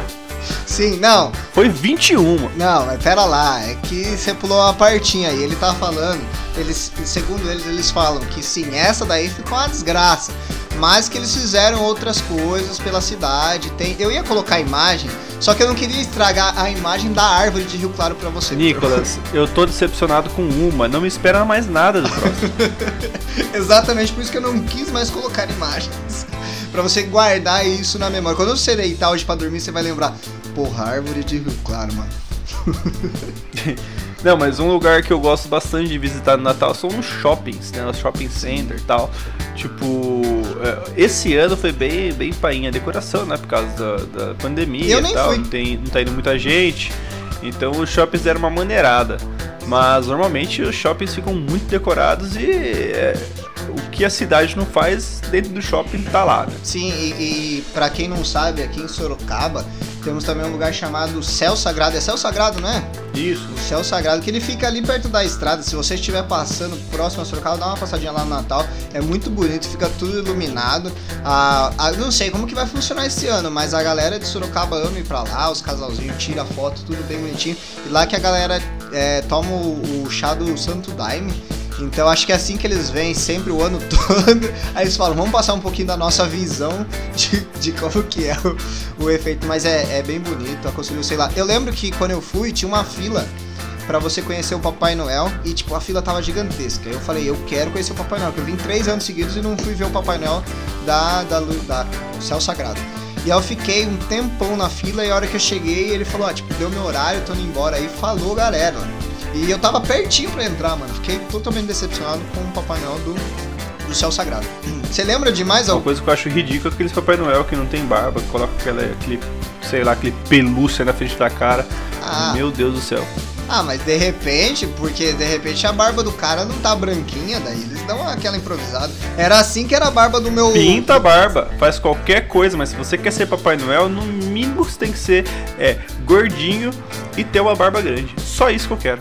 Sim, não. Foi 21. Não, mas pera lá, é que você pulou uma partinha aí. Ele tá falando, eles, segundo eles, eles falam que sim, essa daí ficou uma desgraça. Mas que eles fizeram outras coisas pela cidade. Tem, eu ia colocar a imagem, só que eu não queria estragar a imagem da árvore de Rio Claro para você. Nicolas, eu tô decepcionado com uma. Não me espera mais nada do próximo. (laughs) Exatamente por isso que eu não quis mais colocar imagens (laughs) para você guardar isso na memória. Quando você deitar hoje para dormir, você vai lembrar, porra, árvore de Rio Claro, mano. (laughs) Não, mas um lugar que eu gosto bastante de visitar no Natal são os shoppings, né? Os shopping center e tal. Tipo, é, esse ano foi bem, bem painha a decoração, né? Por causa da, da pandemia e tal. Fui. Não, tem, não tá indo muita gente. Então os shoppings deram uma maneirada. Mas normalmente os shoppings ficam muito decorados e é, o que a cidade não faz dentro do shopping tá lá. Né? Sim, e, e para quem não sabe, aqui em Sorocaba temos também um lugar chamado Céu Sagrado. É Céu Sagrado, não é? Isso. O Céu Sagrado, que ele fica ali perto da estrada. Se você estiver passando próximo a Sorocaba, dá uma passadinha lá no Natal. É muito bonito, fica tudo iluminado. Ah, ah, não sei como que vai funcionar esse ano, mas a galera de Sorocaba ama ir pra lá, os casalzinhos tira foto, tudo bem bonitinho. E lá que a galera é, toma o, o chá do Santo Daime Então acho que é assim que eles vêm sempre o ano (laughs) todo. Aí eles falam, vamos passar um pouquinho da nossa visão de, de como que é o, o efeito. Mas é, é bem bonito, aconselho, sei lá. Eu lembro que quando eu fui, tinha uma fila para você conhecer o Papai Noel e tipo a fila tava gigantesca. Eu falei, eu quero conhecer o Papai Noel, porque eu vim três anos seguidos e não fui ver o Papai Noel da, da, da, do céu sagrado. E aí eu fiquei um tempão na fila e a hora que eu cheguei, ele falou, ah, tipo, deu meu horário, tô indo embora. Aí falou, galera. E eu tava pertinho pra entrar, mano. Fiquei totalmente decepcionado com o Papai Noel do, do céu sagrado. (clears throat) Você lembra de mais alguma coisa que eu acho ridícula é aqueles Papai Noel que não tem barba, que coloca aquela, aquele, sei lá, aquele pelúcia na frente da cara. Ah. Meu Deus do céu. Ah, mas de repente, porque de repente a barba do cara não tá branquinha, daí eles dão aquela improvisada. Era assim que era a barba do meu. Pinta a barba, faz qualquer coisa, mas se você quer ser Papai Noel, no mínimo você tem que ser é, gordinho e ter uma barba grande. Só isso que eu quero.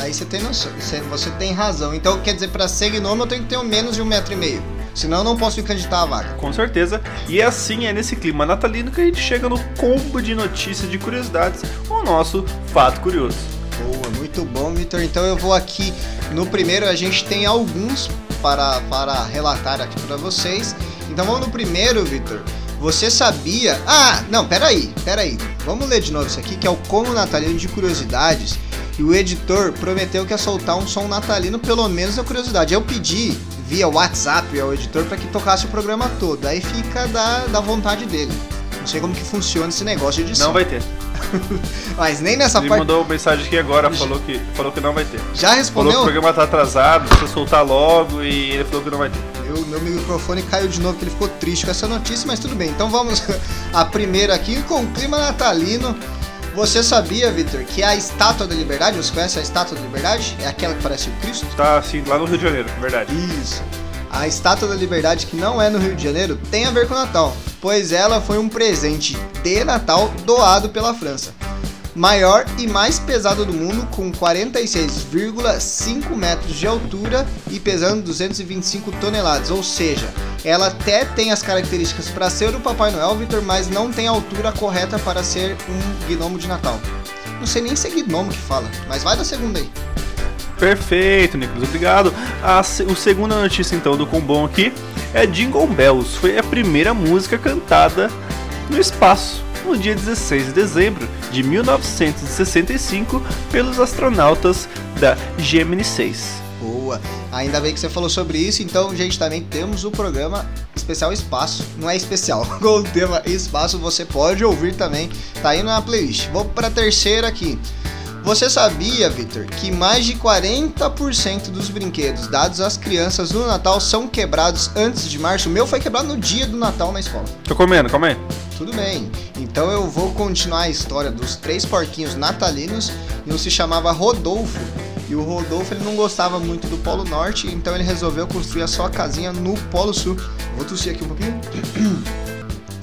Aí você tem noção, você tem razão. Então quer dizer, pra ser gnomo eu tenho que ter menos de um metro e meio. Senão eu não posso me candidatar à vaga. Com certeza. E é assim, é nesse clima natalino que a gente chega no combo de notícias de curiosidades, o nosso fato curioso. Boa, muito bom, Vitor. Então eu vou aqui no primeiro, a gente tem alguns para, para relatar aqui para vocês. Então vamos no primeiro, Vitor. Você sabia. Ah, não, peraí, peraí. Vamos ler de novo isso aqui, que é o Como Natalino de Curiosidades. E o editor prometeu que ia soltar um som natalino, pelo menos a curiosidade. Eu pedi via WhatsApp ao editor para que tocasse o programa todo. Aí fica da, da vontade dele. Não sei como que funciona esse negócio de edição. Não vai ter. (laughs) Mas nem nessa Ele parte. Ele mandou mensagem aqui agora, falou que, falou que não vai ter. Já respondeu? Falou que o programa tá atrasado, precisa soltar logo e ele falou que não vai ter. Meu, meu microfone caiu de novo, que ele ficou triste com essa notícia, mas tudo bem. Então vamos (laughs) a primeira aqui com o clima natalino. Você sabia, Victor, que a Estátua da Liberdade, você conhece a Estátua da Liberdade? É aquela que parece o Cristo? Tá, assim, lá no Rio de Janeiro, verdade. Isso. A Estátua da Liberdade, que não é no Rio de Janeiro, tem a ver com o Natal, pois ela foi um presente de Natal doado pela França. Maior e mais pesado do mundo, com 46,5 metros de altura e pesando 225 toneladas, ou seja, ela até tem as características para ser o Papai Noel, Victor, mas não tem a altura correta para ser um gnomo de Natal. Não sei nem se é gnomo que fala, mas vai da segunda aí. Perfeito, Nicolas, obrigado. A, o segunda notícia então do Combom aqui é Jingle Bells. Foi a primeira música cantada no espaço no dia 16 de dezembro de 1965 pelos astronautas da Gemini 6. Boa. Ainda bem que você falou sobre isso, então, gente, também temos o programa especial Espaço. Não é especial, com (laughs) o tema Espaço você pode ouvir também, tá aí na playlist. Vou para a terceira aqui. Você sabia, Victor, que mais de 40% dos brinquedos dados às crianças no Natal são quebrados antes de março? O meu foi quebrado no dia do Natal na escola. Tô comendo, calma aí. Tudo bem. Então eu vou continuar a história dos três porquinhos natalinos. E um se chamava Rodolfo. E o Rodolfo ele não gostava muito do Polo Norte, então ele resolveu construir a sua casinha no Polo Sul. Vou tossir aqui um pouquinho. (clears throat)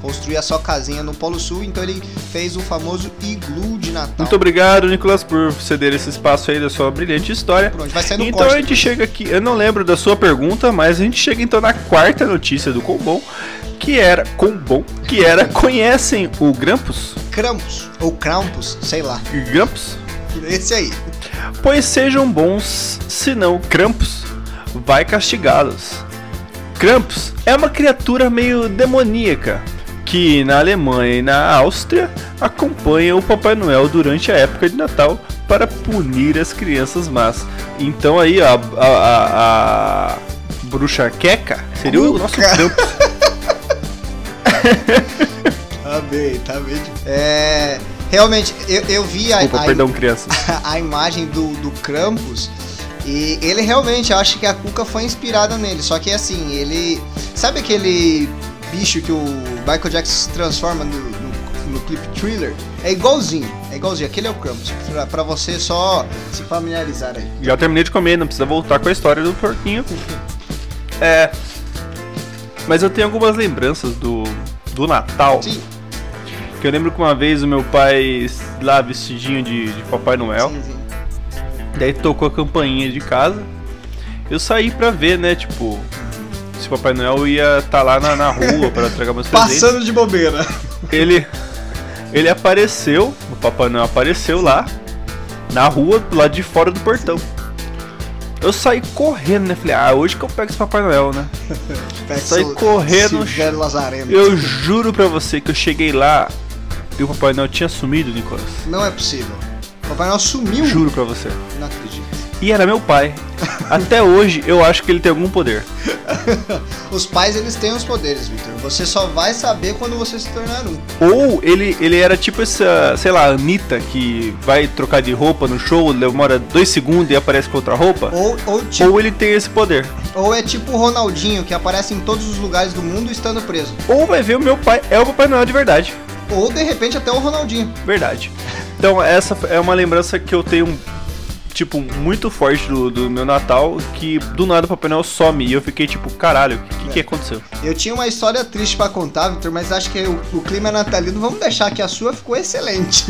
construir a sua casinha no Polo Sul, então ele fez o famoso iglu de Natal. Muito obrigado, Nicolas, por ceder esse espaço aí da sua brilhante história. Pronto, vai sair no Então a gente chega aqui, eu não lembro da sua pergunta, mas a gente chega então na quarta notícia do Combom, que era Combom, que era conhecem o Grampus? Krampus ou Krampus, sei lá. Grampus? Esse aí. Pois sejam bons, senão Krampus vai castigá-los. Krampus é uma criatura meio demoníaca que na Alemanha e na Áustria acompanha o Papai Noel durante a época de Natal para punir as crianças más. Então aí a, a, a, a bruxa Queca seria o nosso Krampus. (laughs) tá bem, tá bem. É, realmente, eu, eu vi Desculpa, a, a, perdão. A, (laughs) a imagem do, do Krampus e ele realmente, acho que a Cuca foi inspirada nele. Só que assim, ele. Sabe aquele bicho que o Michael Jackson se transforma no, no, no clipe Thriller? É igualzinho, é igualzinho. Aquele é o Krampus. Pra, pra você só se familiarizar aí. Já terminei de comer, não precisa voltar com a história do porquinho. (laughs) É. Mas eu tenho algumas lembranças do, do Natal. Sim. Que eu lembro que uma vez o meu pai lá vestidinho de, de Papai Noel. Sim, sim. Daí tocou a campainha de casa. Eu saí pra ver, né? Tipo, se o Papai Noel ia estar tá lá na, na rua para entregar meus presentes. Passando de bobeira. Ele, ele apareceu, o Papai Noel apareceu lá, na rua, do lado de fora do portão. Eu saí correndo, né? Falei, ah, hoje que eu pego esse Papai Noel, né? (laughs) saí correndo. Lazareno. Eu juro pra você que eu cheguei lá e o Papai Noel tinha sumido, Nicolas. Não é possível. O Papai Noel sumiu. Juro pra você. Não acredito. E era meu pai. Até hoje eu acho que ele tem algum poder. (laughs) os pais eles têm os poderes, Victor. Você só vai saber quando você se tornar um. Ou ele, ele era tipo essa, sei lá, Anitta que vai trocar de roupa no show, demora dois segundos e aparece com outra roupa. Ou, ou, tipo, ou ele tem esse poder. Ou é tipo o Ronaldinho que aparece em todos os lugares do mundo estando preso. Ou vai ver o meu pai é o Papai Noel de verdade. Ou de repente até o Ronaldinho. Verdade. Então essa é uma lembrança que eu tenho tipo, muito forte do, do meu Natal, que do nada o Papai Noel some. E eu fiquei tipo, caralho, o que, é. que aconteceu? Eu tinha uma história triste para contar, Victor, mas acho que o, o clima é natalino. Vamos deixar que a sua ficou excelente.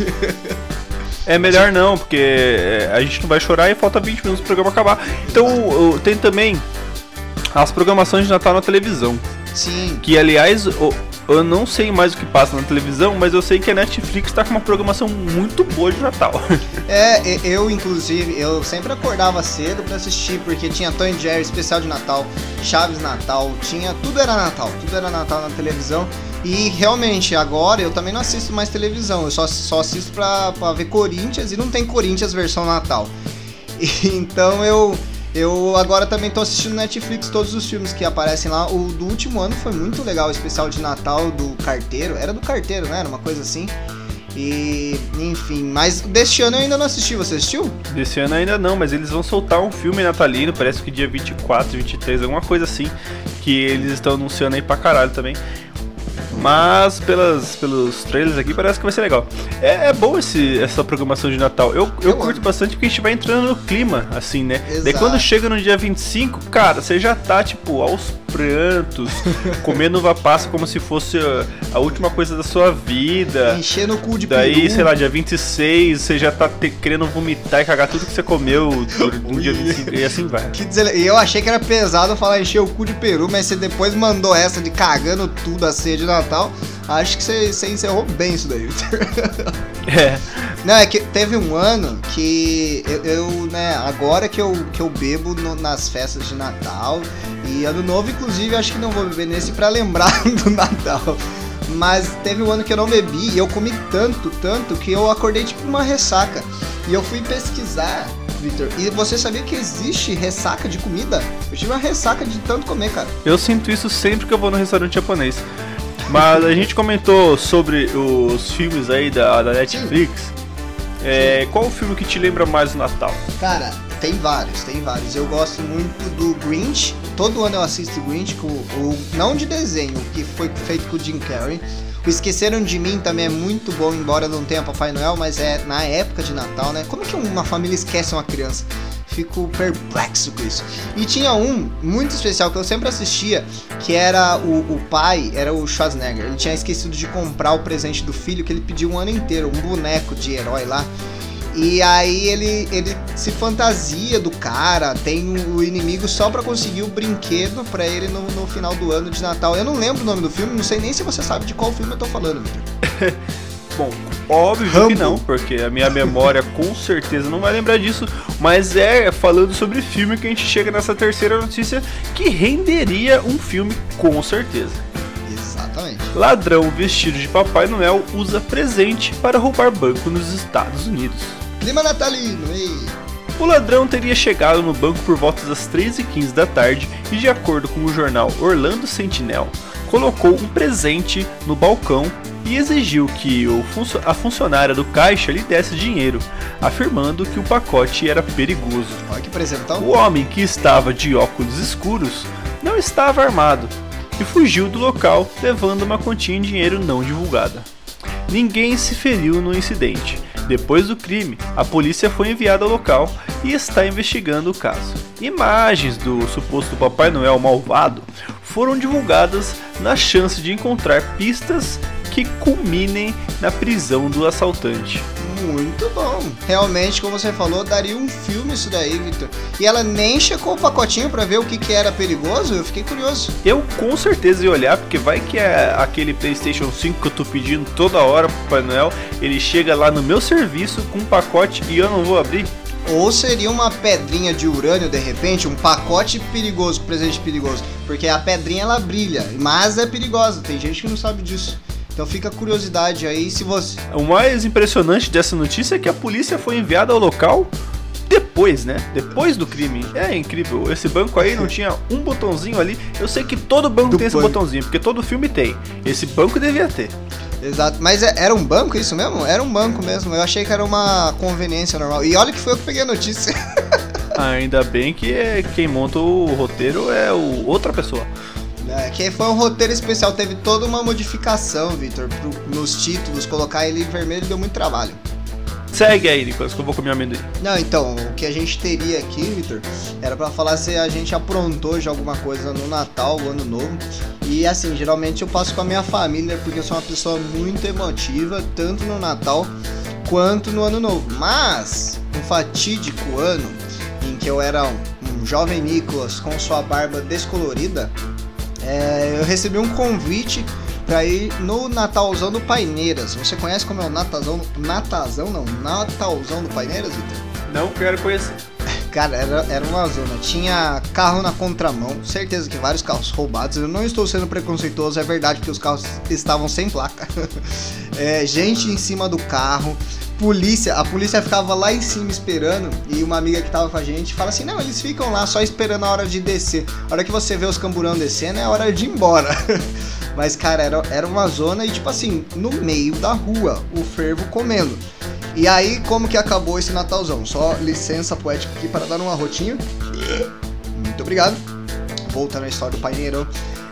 É melhor não, porque é, a gente não vai chorar e falta 20 minutos pro programa acabar. Então tem também as programações de Natal na televisão. Sim. Que aliás, eu não sei mais o que passa na televisão, mas eu sei que a Netflix tá com uma programação muito boa de Natal. (laughs) É, eu inclusive, eu sempre acordava cedo para assistir, porque tinha Tom Jerry especial de Natal, Chaves Natal, tinha. Tudo era Natal, tudo era Natal na televisão. E realmente, agora eu também não assisto mais televisão, eu só, só assisto pra, pra ver Corinthians e não tem Corinthians versão Natal. (laughs) E, então eu eu agora também tô assistindo Netflix todos os filmes que aparecem lá. O do último ano foi muito legal, o especial de Natal do Carteiro. Era do Carteiro, né? Era uma coisa assim. E, enfim, mas deste ano eu ainda não assisti, você assistiu? Desse ano ainda não, mas eles vão soltar um filme natalino, parece que dia 24, 23, alguma coisa assim, que eles estão anunciando aí pra caralho também. Mas pelas, pelos trailers aqui parece que vai ser legal. É, é bom esse, essa programação de Natal. Eu, eu, eu curto amo. bastante porque a gente vai entrando no clima, assim, né? Exato. Daí quando chega no dia 25, cara, você já tá, tipo, aos prantos, (laughs) comendo uva passa como se fosse a, última coisa da sua vida. Enchendo o cu de Daí, peru. sei lá, dia 26, você já tá te, querendo vomitar e cagar tudo que você comeu (laughs) no dia 25 e assim vai. Que eu achei que era pesado falar encher o cu de peru, mas você depois mandou essa de cagando tudo a ceia de Natal. Acho que você, você encerrou bem isso daí, Victor. (laughs) É. Não, é que teve um ano que eu, eu né, agora que eu, que eu bebo no, nas festas de Natal e ano novo, inclusive, acho que não vou beber nesse para lembrar (laughs) do Natal. Mas teve um ano que eu não bebi e eu comi tanto, tanto, que eu acordei tipo uma ressaca. E eu fui pesquisar, Victor, e você sabia que existe ressaca de comida? Eu tive uma ressaca de tanto comer, cara. Eu sinto isso sempre que eu vou no restaurante japonês. Mas a gente comentou sobre os filmes aí da, da Netflix. É, qual o filme que te lembra mais do Natal? Cara, tem vários, tem vários. Eu gosto muito do Grinch. Todo ano eu assisto o Grinch, com o, não de desenho, que foi feito com o Jim Carrey. O Esqueceram de Mim também é muito bom, embora não tenha Papai Noel, mas é na época de Natal, né? Como que uma família esquece uma criança? Fico perplexo com isso. E tinha um muito especial que eu sempre assistia, que era o, o pai, era o Schwarzenegger. Ele tinha esquecido de comprar o presente do filho que ele pediu um ano inteiro, um boneco de herói lá. E aí ele, ele se fantasia do cara, tem o inimigo só para conseguir o brinquedo para ele no, no, final do ano de Natal. Eu não lembro o nome do filme, não sei nem se você sabe de qual filme eu tô falando, Victor. (laughs) Bom, óbvio Rambo. que não, porque a minha memória com certeza não vai lembrar disso, mas é falando sobre filme que a gente chega nessa terceira notícia que renderia um filme com certeza. Exatamente. Ladrão vestido de Papai Noel usa presente para roubar banco nos Estados Unidos. Clima natalino, ei! O ladrão teria chegado no banco por volta das 3h15 da tarde e, de acordo com o jornal Orlando Sentinel, colocou um presente no balcão e exigiu que funcio a funcionária do caixa lhe desse dinheiro, afirmando que o pacote era perigoso. Olha que presentão. O homem, que estava de óculos escuros, não estava armado e fugiu do local, levando uma quantia em dinheiro não divulgada. Ninguém se feriu no incidente depois do crime, a polícia foi enviada ao local e está investigando o caso. Imagens do suposto Papai Noel malvado foram divulgadas na chance de encontrar pistas que culminem na prisão do assaltante. Muito bom. Realmente, como você falou, daria um filme isso daí, Victor. E ela nem checou o pacotinho para ver o que, que era perigoso? Eu fiquei curioso. Eu com certeza ia olhar, porque vai que é aquele PlayStation 5 que eu tô pedindo toda hora pro Papai Noel, ele chega lá no meu serviço com um pacote e eu não vou abrir. Ou seria uma pedrinha de urânio, de repente, um pacote perigoso, presente perigoso. Porque a pedrinha ela brilha, mas é perigosa. Tem gente que não sabe disso. Então fica a curiosidade aí se você. O mais impressionante dessa notícia é que a polícia foi enviada ao local depois, né? Depois do crime. É incrível. Esse banco aí não tinha um botãozinho ali. Eu sei que todo banco do tem banco. esse botãozinho, porque todo filme tem. Esse banco devia ter. Exato. Mas é, era um banco isso mesmo? Era um banco mesmo. Eu achei que era uma conveniência normal. E olha que foi eu que peguei a notícia. Ainda bem que é, quem monta o roteiro é o, outra pessoa. É, que foi um roteiro especial, teve toda uma modificação, Victor, nos títulos, colocar ele em vermelho deu muito trabalho. Segue aí, Nicolas, que eu vou comer amendoim. Não, então, o que a gente teria aqui, Victor, era para falar se a gente aprontou já alguma coisa no Natal, o Ano Novo. E assim, geralmente eu passo com a minha família, porque eu sou uma pessoa muito emotiva, tanto no Natal quanto no Ano Novo. Mas, um fatídico ano em que eu era um, um jovem Nicolas com sua barba descolorida, é, eu recebi um convite para ir no Natalzão do Paineiras. Você conhece como é o Natalzão? Natalzão não, Natalzão do Paineiras, Vitor? Não quero conhecer. (laughs) Cara, era, era uma zona. Tinha carro na contramão, certeza que vários carros roubados. Eu não estou sendo preconceituoso, é verdade que os carros estavam sem placa. (laughs) É, gente em cima do carro, polícia, a polícia ficava lá em cima esperando e uma amiga que tava com a gente fala assim: "Não, eles ficam lá só esperando a hora de descer. A hora que você vê os camburão descendo é a hora de ir embora". (laughs) Mas, cara, era, era uma zona e, tipo assim, no meio da rua, o fervo comendo. E aí, como que acabou esse Natalzão? Só licença poética aqui para dar um arrotinho. Muito obrigado. Voltando à história do paineiro.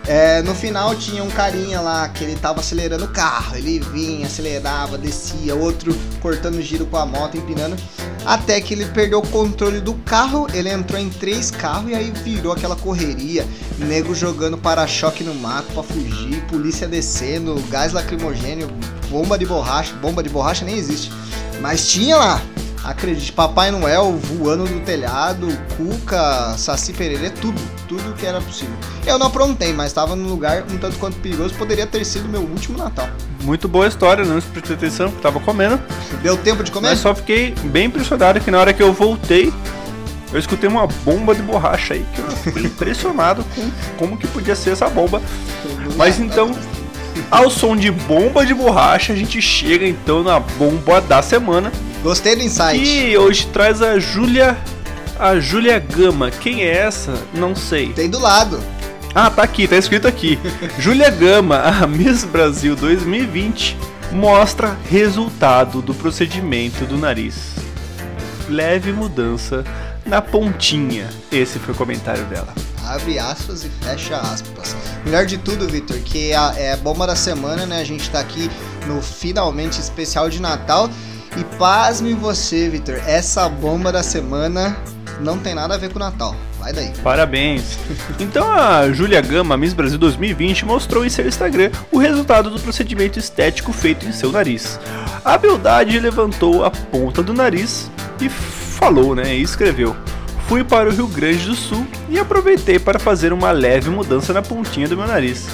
É, no final tinha um carinha lá que ele tava acelerando o carro. Ele vinha, acelerava, descia, outro cortando giro com a moto, empinando. Até que ele perdeu o controle do carro, ele entrou em três carros e aí virou aquela correria. Nego jogando para-choque no mato para fugir, polícia descendo, gás lacrimogênio, bomba de borracha. Bomba de borracha nem existe. Mas tinha lá. Acredite, Papai Noel voando do telhado, Cuca, Saci Pereira, tudo, tudo que era possível. Eu não aprontei, mas estava num lugar um tanto quanto perigoso, poderia ter sido meu último Natal. Muito boa história, não prestei atenção, porque tava comendo. Deu tempo de comer? Mas só fiquei bem impressionado que na hora que eu voltei, eu escutei uma bomba de borracha aí, que eu fiquei (laughs) impressionado com como que podia ser essa bomba. Mas então, ao som de bomba de borracha, a gente chega então na bomba da semana Gostei do insight. E hoje traz a Júlia. A Júlia Gama. Quem é essa? Não sei. Tem do lado. Ah, tá aqui, tá escrito aqui. (laughs) Júlia Gama, a Miss Brasil 2020, mostra resultado do procedimento do nariz. Leve mudança na pontinha. Esse foi o comentário dela. Abre aspas e fecha aspas. Melhor de tudo, Victor, que é a, é a bomba da semana, né? A gente tá aqui no finalmente especial de Natal e pasme você, Victor, essa bomba da semana não tem nada a ver com o Natal. Vai daí. Parabéns. Então a Julia Gama, Miss Brasil 2020, mostrou em seu Instagram o resultado do procedimento estético feito em seu nariz. A beldade levantou a ponta do nariz e falou, né, e escreveu: Fui para o Rio Grande do Sul e aproveitei para fazer uma leve mudança na pontinha do meu nariz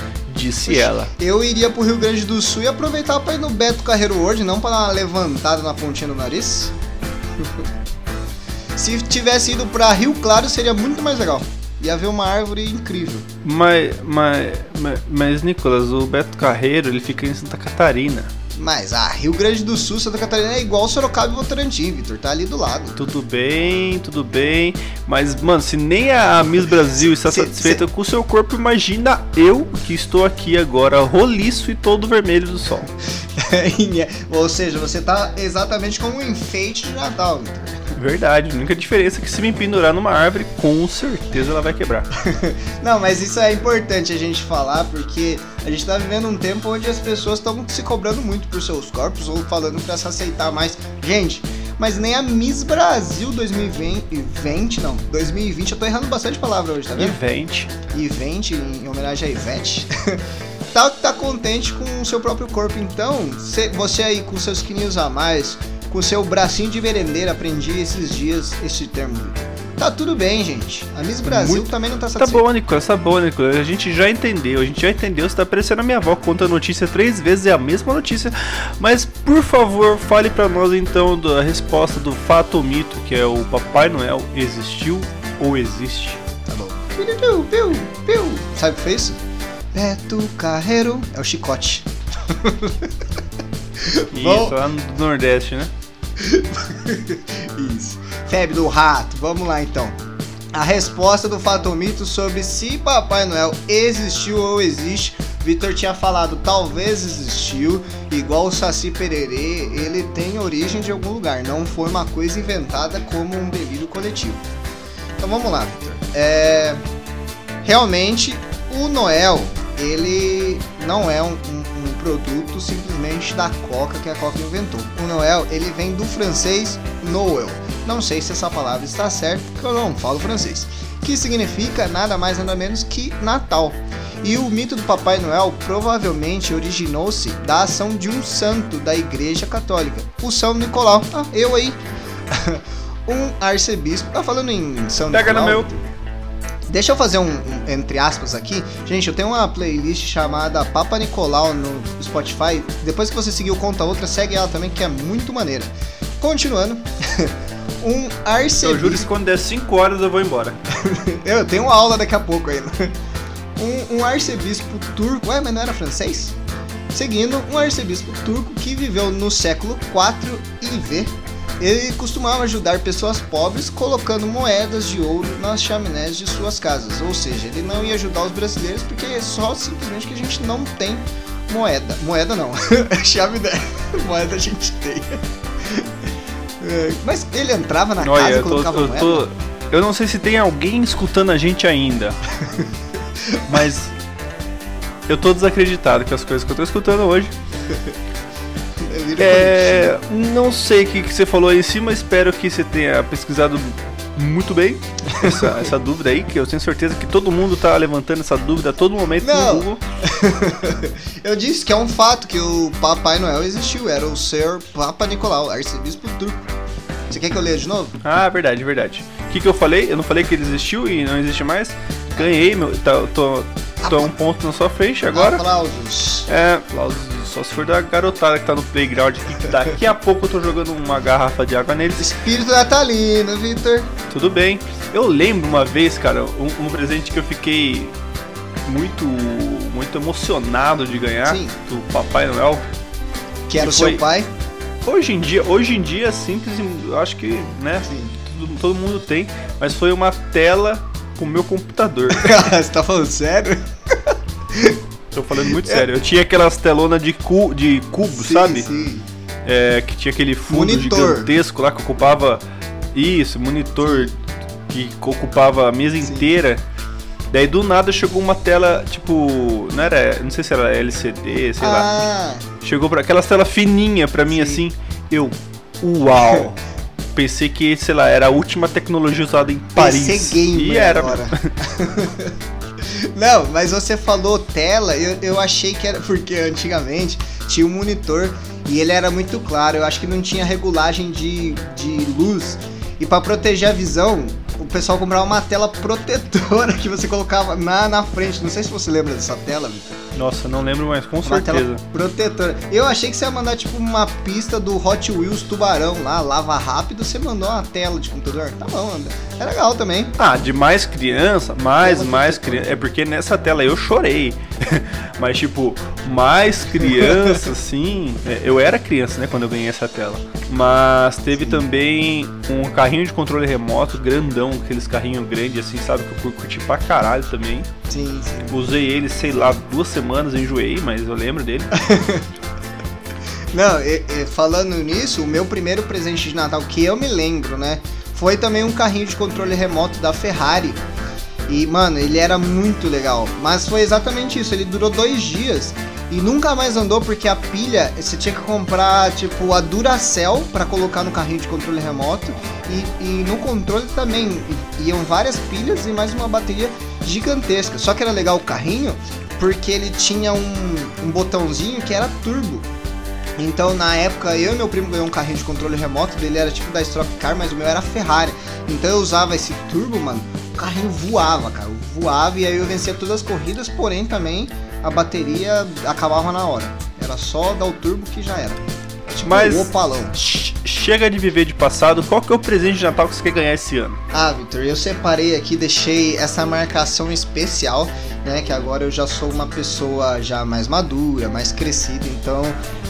disse ela. Eu iria pro Rio Grande do Sul e aproveitar para ir no Beto Carreiro World, não para dar uma levantada na pontinha do nariz. (laughs) Se tivesse ido para Rio Claro, seria muito mais legal. Ia ver uma árvore incrível. Mas, mas, mas, mas Nicolas, o Beto Carreiro, ele fica em Santa Catarina. Mas, ah, Rio Grande do Sul, Santa Catarina é igual Sorocaba e Votorantim, Vitor. Tá ali do lado. Tudo bem, tudo bem. Mas, mano, se nem a Miss Brasil está cê, satisfeita cê... com o seu corpo, imagina eu que estou aqui agora roliço e todo vermelho do sol. (laughs) Ou seja, você tá exatamente como um enfeite de Natal, Vitor. Verdade, a única diferença é que se me pendurar numa árvore, com certeza ela vai quebrar. (laughs) Não, mas isso é importante a gente falar, porque a gente tá vivendo um tempo onde as pessoas estão se cobrando muito por seus corpos ou falando para se aceitar mais. Gente, mas nem a Miss Brasil 2020, não, 2020, eu tô errando bastante palavra hoje, tá vendo? Ivente. Ivente, em homenagem a Ivete. (laughs) tá, tá contente com o seu próprio corpo, então, você aí com seus quilinhos a mais, com seu bracinho de merendeira, aprendi esses dias esse termo. Tá tudo bem, gente. A Miss Brasil Muito- também não tá Tá satisfeita. bom, Nicolas, tá bom, Nicolas. A gente já entendeu, a gente já entendeu. Você tá parecendo a minha avó conta a notícia três vezes, é a mesma notícia. Mas, por favor, fale pra nós então da resposta do fato ou mito, que é o Papai Noel existiu ou existe. Tá bom. Piu, piu, piu. Sabe o que foi isso? Beto Carreiro. É o chicote. (laughs) Bom. Isso, lá no Nordeste, né? (laughs) Isso. Febre do rato. Vamos lá então. A resposta do fato ou mito sobre se Papai Noel existiu ou existe. Vitor tinha falado, talvez existiu, igual o Saci Pererê, ele tem origem de algum lugar, não foi uma coisa inventada como um delírio coletivo. Então vamos lá, Vitor. É, realmente, o Noel, ele não é um- um produto simplesmente da Coca que a Coca inventou. O Noel, ele vem do francês Noel. Não sei se essa palavra está certa, porque eu não falo francês. Que significa nada mais nada menos que Natal. E o mito do Papai Noel provavelmente originou-se da ação de um santo da Igreja Católica, o São Nicolau. Ah, eu aí. (laughs) um arcebispo. Tá falando em São Pega no Nicolau? meu. Deixa eu fazer um, um entre aspas aqui. Gente, eu tenho uma playlist chamada Papa Nicolau no Spotify. Depois que você seguiu conta outra, segue ela também, que é muito maneira. Continuando. (laughs) um Eu juro que arcebispo. quando der 5 horas eu vou embora. (laughs) Eu tenho aula daqui a pouco ainda. Um, um arcebispo turco. Ué, mas não era francês? Seguindo, um arcebispo turco que viveu no século 4 IV. Ele costumava ajudar pessoas pobres colocando moedas de ouro nas chaminés de suas casas. Ou seja, ele não ia ajudar os brasileiros porque é só simplesmente que a gente não tem moeda. Moeda não, (laughs) chaminé. moeda a gente tem. É, Mas ele entrava na casa Olha, e eu tô, colocava eu moeda? tô. Eu não sei se tem alguém escutando a gente ainda. (laughs) mas. Eu tô desacreditado com as coisas que eu tô escutando hoje. Viro É, não sei o que, que você falou aí em cima, espero que você tenha pesquisado muito bem essa, (laughs) essa dúvida aí, que eu tenho certeza que todo mundo tá levantando essa dúvida a todo momento Não. no Google. (laughs) Eu disse que é um fato que o Papai Noel existiu, era o Sr. Papa Nicolau, arcebispo turco. Você quer que eu leia de novo? Ah, verdade, verdade. O que, que eu falei? Eu não falei que ele existiu e não existe mais? Ganhei, meu, tá, tô, a um ponto na sua frente agora. Aplausos. É, aplausos, só se for da garotada que tá no playground aqui, que daqui a pouco eu tô jogando uma garrafa de água neles. Espírito natalino, Victor. Tudo bem. Eu lembro uma vez, cara, um, um presente que eu fiquei muito, muito emocionado de ganhar Sim. do Papai Noel. Que era o seu pai. Hoje em dia, hoje em dia é simples, eu acho que, né, Sim. todo, todo mundo tem, mas foi uma tela com o meu computador. (laughs) Você tá falando sério? Tô falando muito sério. Eu tinha aquelas telonas de, cu, de cubo, Sim, sabe? Sim. É, que tinha aquele fundo Monitor. gigantesco lá que ocupava. Isso, monitor que ocupava a mesa Sim. inteira. Daí do nada chegou uma tela, tipo. Não era. Não sei se era LCD, sei lá. Ah, Chegou pra aquelas telas fininha pra mim Sim. assim. Eu. Uau! (laughs) Pensei que, sei lá, era a última tecnologia usada em Paris. PC Gamer e era. agora. (laughs) Não, mas você falou tela, eu, eu achei que era porque antigamente tinha um monitor e ele era muito claro. Eu acho que não tinha regulagem de, de luz. E pra proteger a visão, pessoal comprava uma tela protetora que você colocava na, na frente. Não sei se você lembra dessa tela. Nossa, não lembro mais, com Uma certeza. tela protetora. Eu achei que você ia mandar tipo uma pista do Hot Wheels Tubarão lá, lava rápido, você mandou uma tela de computador. Tá bom, André. É legal também. Ah, de mais criança, mais, Tela mais criança. É porque nessa tela eu chorei. (laughs) Mas, tipo, mais criança, (laughs) assim. é, Eu era criança, né, quando eu ganhei essa tela. Mas teve também um carrinho de controle remoto grandão, aqueles carrinhos grandes, assim, sabe? Que eu curti pra caralho também. Sim, sim. Usei ele, sei lá, duas semanas, enjoei, mas eu lembro dele. (laughs) Não, e- e falando nisso, o meu primeiro presente de Natal que eu me lembro, né? Foi também um carrinho de controle remoto da Ferrari. E, mano, ele era muito legal. Mas foi exatamente isso. Ele durou dois dias e nunca mais andou porque a pilha você tinha que comprar, tipo, a Duracell pra colocar no carrinho de controle remoto. E, e no controle também iam várias pilhas e mais uma bateria gigantesca. Só que era legal o carrinho porque ele tinha um, um botãozinho que era turbo. Então, na época, eu e meu primo ganhou um carrinho de controle remoto, dele era tipo da Stock Car, mas o meu era Ferrari. Então eu usava esse turbo, mano, o carrinho voava, cara, voava e aí eu vencia todas as corridas, porém também a bateria acabava na hora. Era só dar o turbo que já era. Tipo mas um opalão. Chega de viver de passado, qual que é o presente de Natal que você quer ganhar esse ano? Ah, Victor, eu separei aqui, deixei essa marcação especial, né? Que agora eu já sou uma pessoa já mais madura, mais crescida, então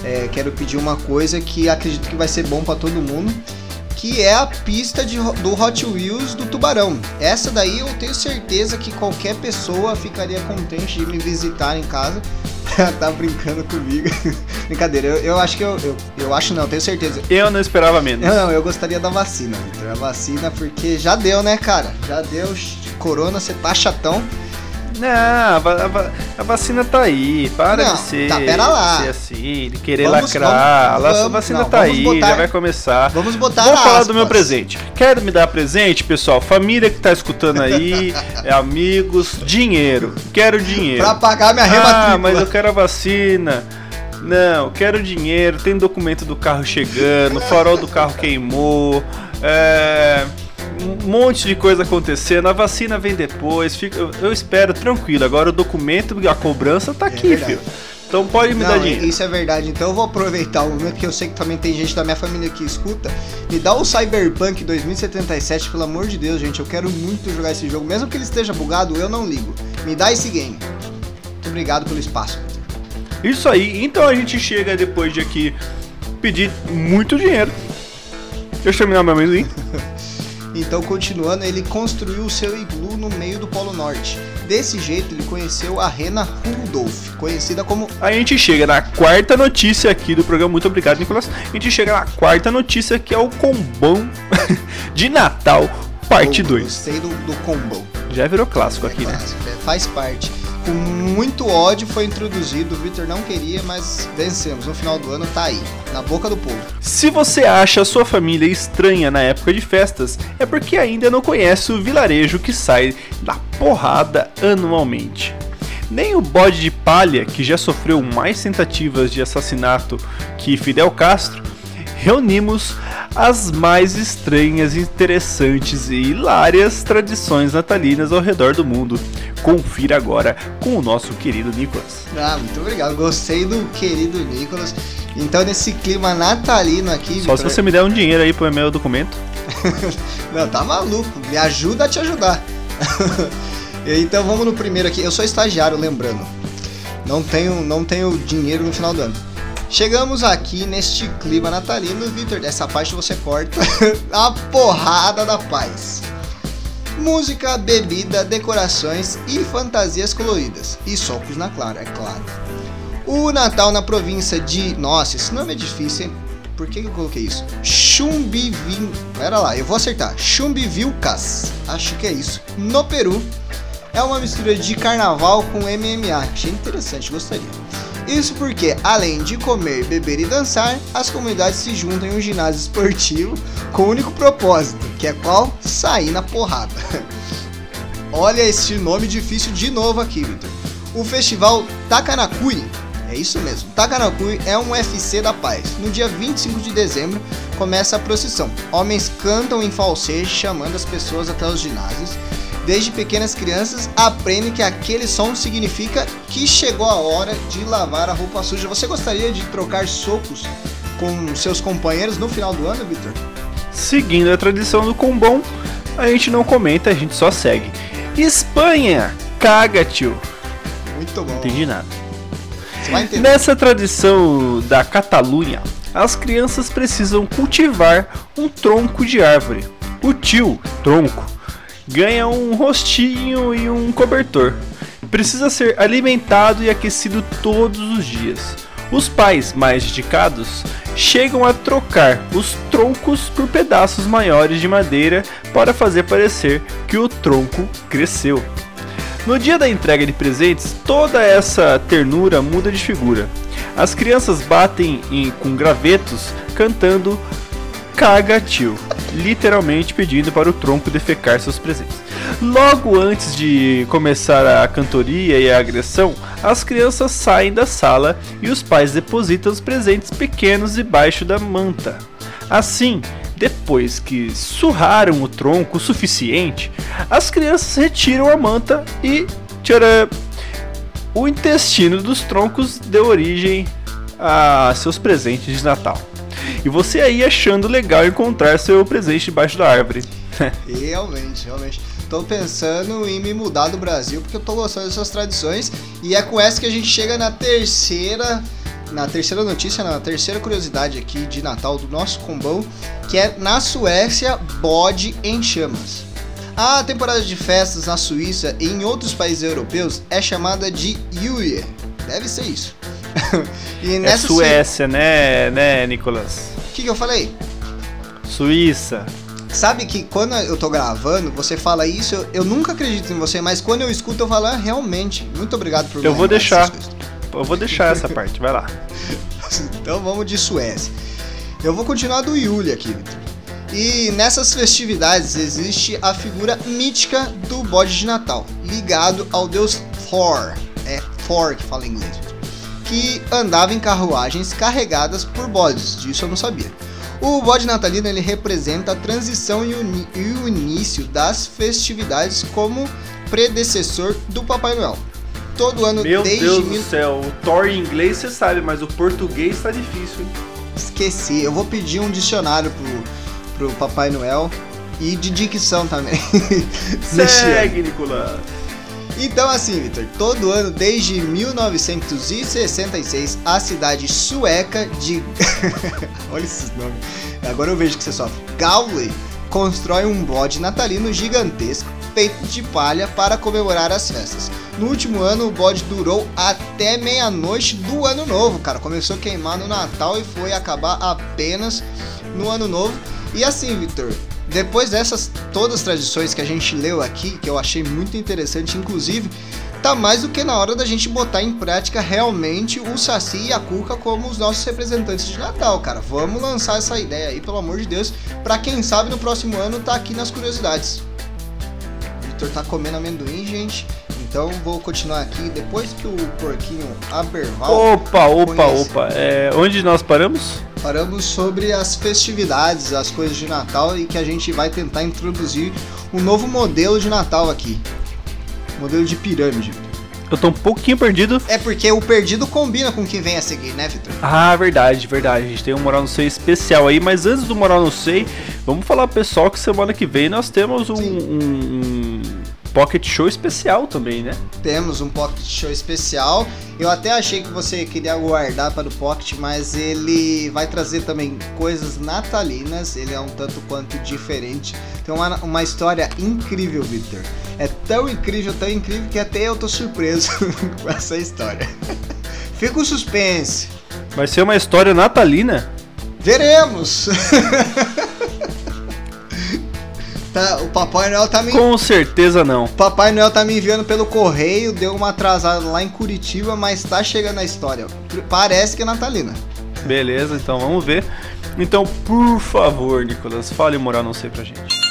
é, quero pedir uma coisa que acredito que vai ser bom para todo mundo que é a pista de, do Hot Wheels do Tubarão. Essa daí eu tenho certeza que qualquer pessoa ficaria contente de me visitar em casa. (laughs) tá brincando comigo. (laughs) Brincadeira, eu, eu acho que eu, eu, eu. acho não, tenho certeza. Eu não esperava menos. Não, não, eu gostaria da vacina, Victor. A vacina, porque já deu, né, cara? Já deu. Corona, você tá chatão. Não, a, a, a, vacina tá aí. Para não, de ser, tá, pera lá. ser assim, de querer vamos, lacrar. Vamos, a vacina não, tá aí, botar, já vai começar. Vamos botar Vou falar aspas. do meu presente. Quero me dar presente, pessoal? Família que tá escutando aí, (laughs) é amigos, dinheiro. Quero dinheiro. Pra pagar minha rema Ah, mas eu quero a vacina. Não, quero dinheiro, tem documento do carro chegando, farol do carro queimou. É um monte de coisa acontecendo, a vacina vem depois, fica, eu, eu espero tranquilo. Agora o documento, a cobrança tá é aqui, é filho. Então pode me Não, dar dinheiro. Isso é verdade. Então eu vou aproveitar o momento que eu sei que também tem gente da minha família que escuta. Me dá o Cyberpunk 2077, pelo amor de Deus, gente. Eu quero muito jogar esse jogo. Mesmo que ele esteja bugado, eu não ligo. Me dá esse game. Muito obrigado pelo espaço. Isso aí. Então a gente chega depois de aqui pedir muito dinheiro. Deixa eu terminar meu amendoim. (laughs) Então, continuando, ele construiu o seu iglu no meio do Polo Norte. Desse jeito, ele conheceu a Rena Rudolph, conhecida como. A gente chega na quarta notícia aqui do programa. Muito obrigado, Nicolas. A gente chega na quarta notícia que é o combão (laughs) de Natal, parte 2. Gostei do, do combão. Já virou clássico é aqui, né? clássico, né? faz parte com muito ódio foi introduzido. O Victor não queria, mas vencemos. No final do ano tá aí, na boca do povo. Se você acha a sua família estranha na época de festas, é porque ainda não conhece o vilarejo que sai da porrada anualmente. Nem o bode de palha, que já sofreu mais tentativas de assassinato que Fidel Castro, reunimos as mais estranhas, interessantes e hilárias tradições natalinas ao redor do mundo. Confira agora com o nosso querido Nicolas. Ah, muito obrigado. Gostei do querido Nicolas. Então, nesse clima natalino aqui. Só se você me der um dinheiro aí pro meu documento. (laughs) Não, tá maluco. Me ajuda a te ajudar. (laughs) então, vamos no primeiro aqui. Eu sou estagiário, lembrando. Não tenho, não tenho dinheiro no final do ano. Chegamos aqui neste clima natalino, Victor. Dessa parte você corta (laughs) a porrada da paz. Música, bebida, decorações e fantasias coloridas. E socos na clara, é claro. O Natal na província de. Nossa, esse nome é difícil, hein? Por que, eu coloquei isso? Chumbivin. Pera lá, eu vou acertar. Chumbivilcas. Acho que é isso. No Peru. É uma mistura de carnaval com MMA. Achei interessante, gostaria. Isso porque, além de comer, beber e dançar, as comunidades se juntam em um ginásio esportivo com o um único propósito, que é qual? Sair na porrada. (laughs) Olha este nome difícil de novo aqui, Victor. O festival Takanakui, é isso mesmo, Takanakui é um UFC da paz. No dia 25 de dezembro começa a procissão. Homens cantam em falsete chamando as pessoas até os ginásios desde pequenas crianças aprendem que aquele som significa que chegou a hora de lavar a roupa suja. Você gostaria de trocar socos com seus companheiros no final do ano, Victor? Seguindo a tradição do combom, a gente não comenta, a gente só segue. Espanha, caga, tio. Muito bom. Não entendi nada. Nessa tradição da Catalunha, as crianças precisam cultivar um tronco de árvore. O tio, tronco, ganha um rostinho e um cobertor. Precisa ser alimentado e aquecido todos os dias. Os pais mais dedicados chegam a trocar os troncos por pedaços maiores de madeira para fazer parecer que o tronco cresceu. No dia da entrega de presentes, toda essa ternura muda de figura. As crianças batem em, com gravetos cantando Caga Tio literalmente pedindo para o tronco defecar seus presentes. Logo antes de começar a cantoria e a agressão, as crianças saem da sala e os pais depositam os presentes pequenos debaixo da manta. Assim, depois que surraram o tronco o suficiente, as crianças retiram a manta e tcharam, o intestino dos troncos deu origem a seus presentes de Natal. E você aí achando legal encontrar seu presente debaixo da árvore. (laughs) realmente, realmente. Tô pensando em me mudar do Brasil porque eu tô gostando dessas tradições. E é com essa que a gente chega na terceira. Na terceira notícia, na terceira curiosidade aqui de Natal do nosso combão, que é na Suécia, bode em chamas. A temporada de festas na Suíça e em outros países europeus é chamada de Julia. Deve ser isso. (laughs) e é nessa é Suécia, su... né, né, Nicolas? O que, que eu falei? Suíça. Sabe que quando eu tô gravando, você fala isso, eu, eu nunca acredito em você, mas quando eu escuto, eu falo, ah, realmente. Muito obrigado por Eu vou deixar. Eu vou deixar essa (laughs) parte, vai lá. então vamos de Suécia. Eu vou continuar do Yuli aqui, Victor. E nessas festividades existe a figura mítica do bode de Natal, ligado ao deus Thor. É Thor que fala em inglês. Que andava em carruagens carregadas por bodes, disso eu não sabia. O bode natalino ele representa a transição e o, início das festividades como predecessor do Papai Noel. Todo ano Meu desde Deus mil... do céu, o Thor em inglês você sabe, mas o português tá difícil, hein? Esqueci, eu vou pedir um dicionário pro, pro Papai Noel e de dicção também. (laughs) Segue, Nicolas! Então, assim, Victor, todo ano desde 1966, a cidade sueca de. (laughs) Olha esses nomes. Agora eu vejo que você sofre. Gaulle constrói um bode natalino gigantesco feito de palha para comemorar as festas. No último ano, o bode durou até meia-noite do ano novo, cara. Começou a queimar no Natal e foi acabar apenas no ano novo. E assim, Victor, depois dessas todas as tradições que a gente leu aqui, que eu achei muito interessante, inclusive, tá mais do que na hora da gente botar em prática realmente o Saci e a Cuca como os nossos representantes de Natal, cara. Vamos lançar essa ideia aí, pelo amor de Deus, para quem sabe no próximo ano tá aqui nas curiosidades. O Victor tá comendo amendoim, gente. Então vou continuar aqui depois que o porquinho Aberval. Opa, opa, conhece. opa. É, onde nós paramos? Paramos sobre as festividades, as coisas de Natal e que a gente vai tentar introduzir um novo modelo de Natal aqui. Modelo de pirâmide. Eu tô um pouquinho perdido. É porque o perdido combina com o que vem a seguir, né, Vitor? Ah, verdade, verdade. A gente tem um Moral no Sei especial aí, mas antes do Moral no Sei, vamos falar pro pessoal que semana que vem nós temos um, um, Pocket Show especial também, né? Temos um Pocket Show especial. Eu até achei que você queria guardar para o Pocket, mas ele vai trazer também coisas natalinas. Ele é um tanto quanto diferente. Tem uma, uma história incrível, Victor. É tão incrível, tão incrível que até eu tô surpreso (laughs) com essa história. (laughs) Fica o suspense. Vai ser uma história natalina? Veremos! (laughs) Tá, o Papai Noel tá me. Com certeza não. Papai Noel tá me enviando pelo correio, deu uma atrasada lá em Curitiba, mas tá chegando a história. Parece que é natalina. Beleza, então vamos ver. Então, por favor, Nicolas, fale moral não sei pra gente.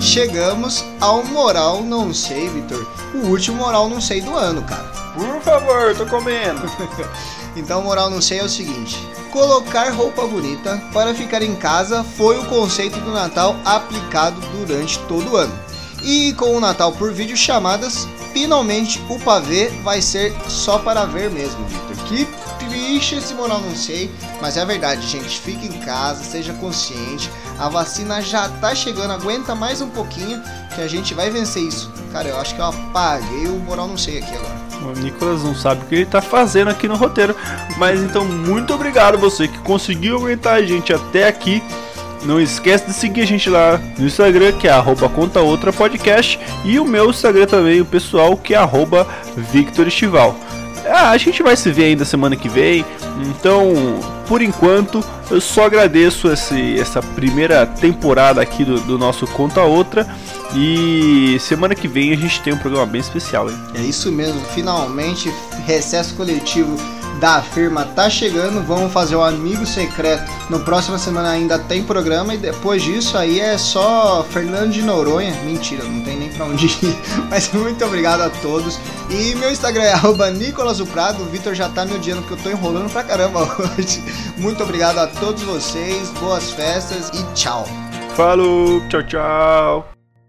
Chegamos ao moral não sei, Vitor. O último moral não sei do ano, cara. Por favor, tô comendo. (laughs) então, moral não sei é o seguinte: colocar roupa bonita para ficar em casa foi o conceito do Natal aplicado durante todo o ano. E com o Natal por vídeo chamadas, finalmente o pavê vai ser só para ver mesmo, Victor. Que triste esse moral não sei, mas é verdade, gente. Fique em casa, seja consciente. A vacina já tá chegando, aguenta mais um pouquinho que a gente vai vencer isso. Cara, eu acho que eu apaguei o moral não sei aqui agora. O Nicolas não sabe o que ele está fazendo aqui no roteiro. Mas então, muito obrigado você que conseguiu aguentar a gente até aqui. Não esquece de seguir a gente lá no Instagram, que é arroba. E o meu Instagram também, o pessoal, que é arroba Victor Estival. Ah, a gente vai se ver ainda semana que vem. Então, por enquanto, eu só agradeço esse, essa primeira temporada aqui do, do nosso Conta Outra. E semana que vem a gente tem um programa bem especial, hein? É isso mesmo, finalmente recesso coletivo da firma tá chegando. Vamos fazer o amigo secreto. No próxima semana ainda tem programa e depois disso aí é só Fernando de Noronha. Mentira, não tem nem pra onde ir. (laughs) Mas muito obrigado a todos. E meu Instagram é arroba Nicolas Prado. O Vitor já tá me odiando porque eu tô enrolando pra caramba (laughs) hoje. Muito obrigado a todos vocês. Boas festas e tchau. Falou, tchau, tchau.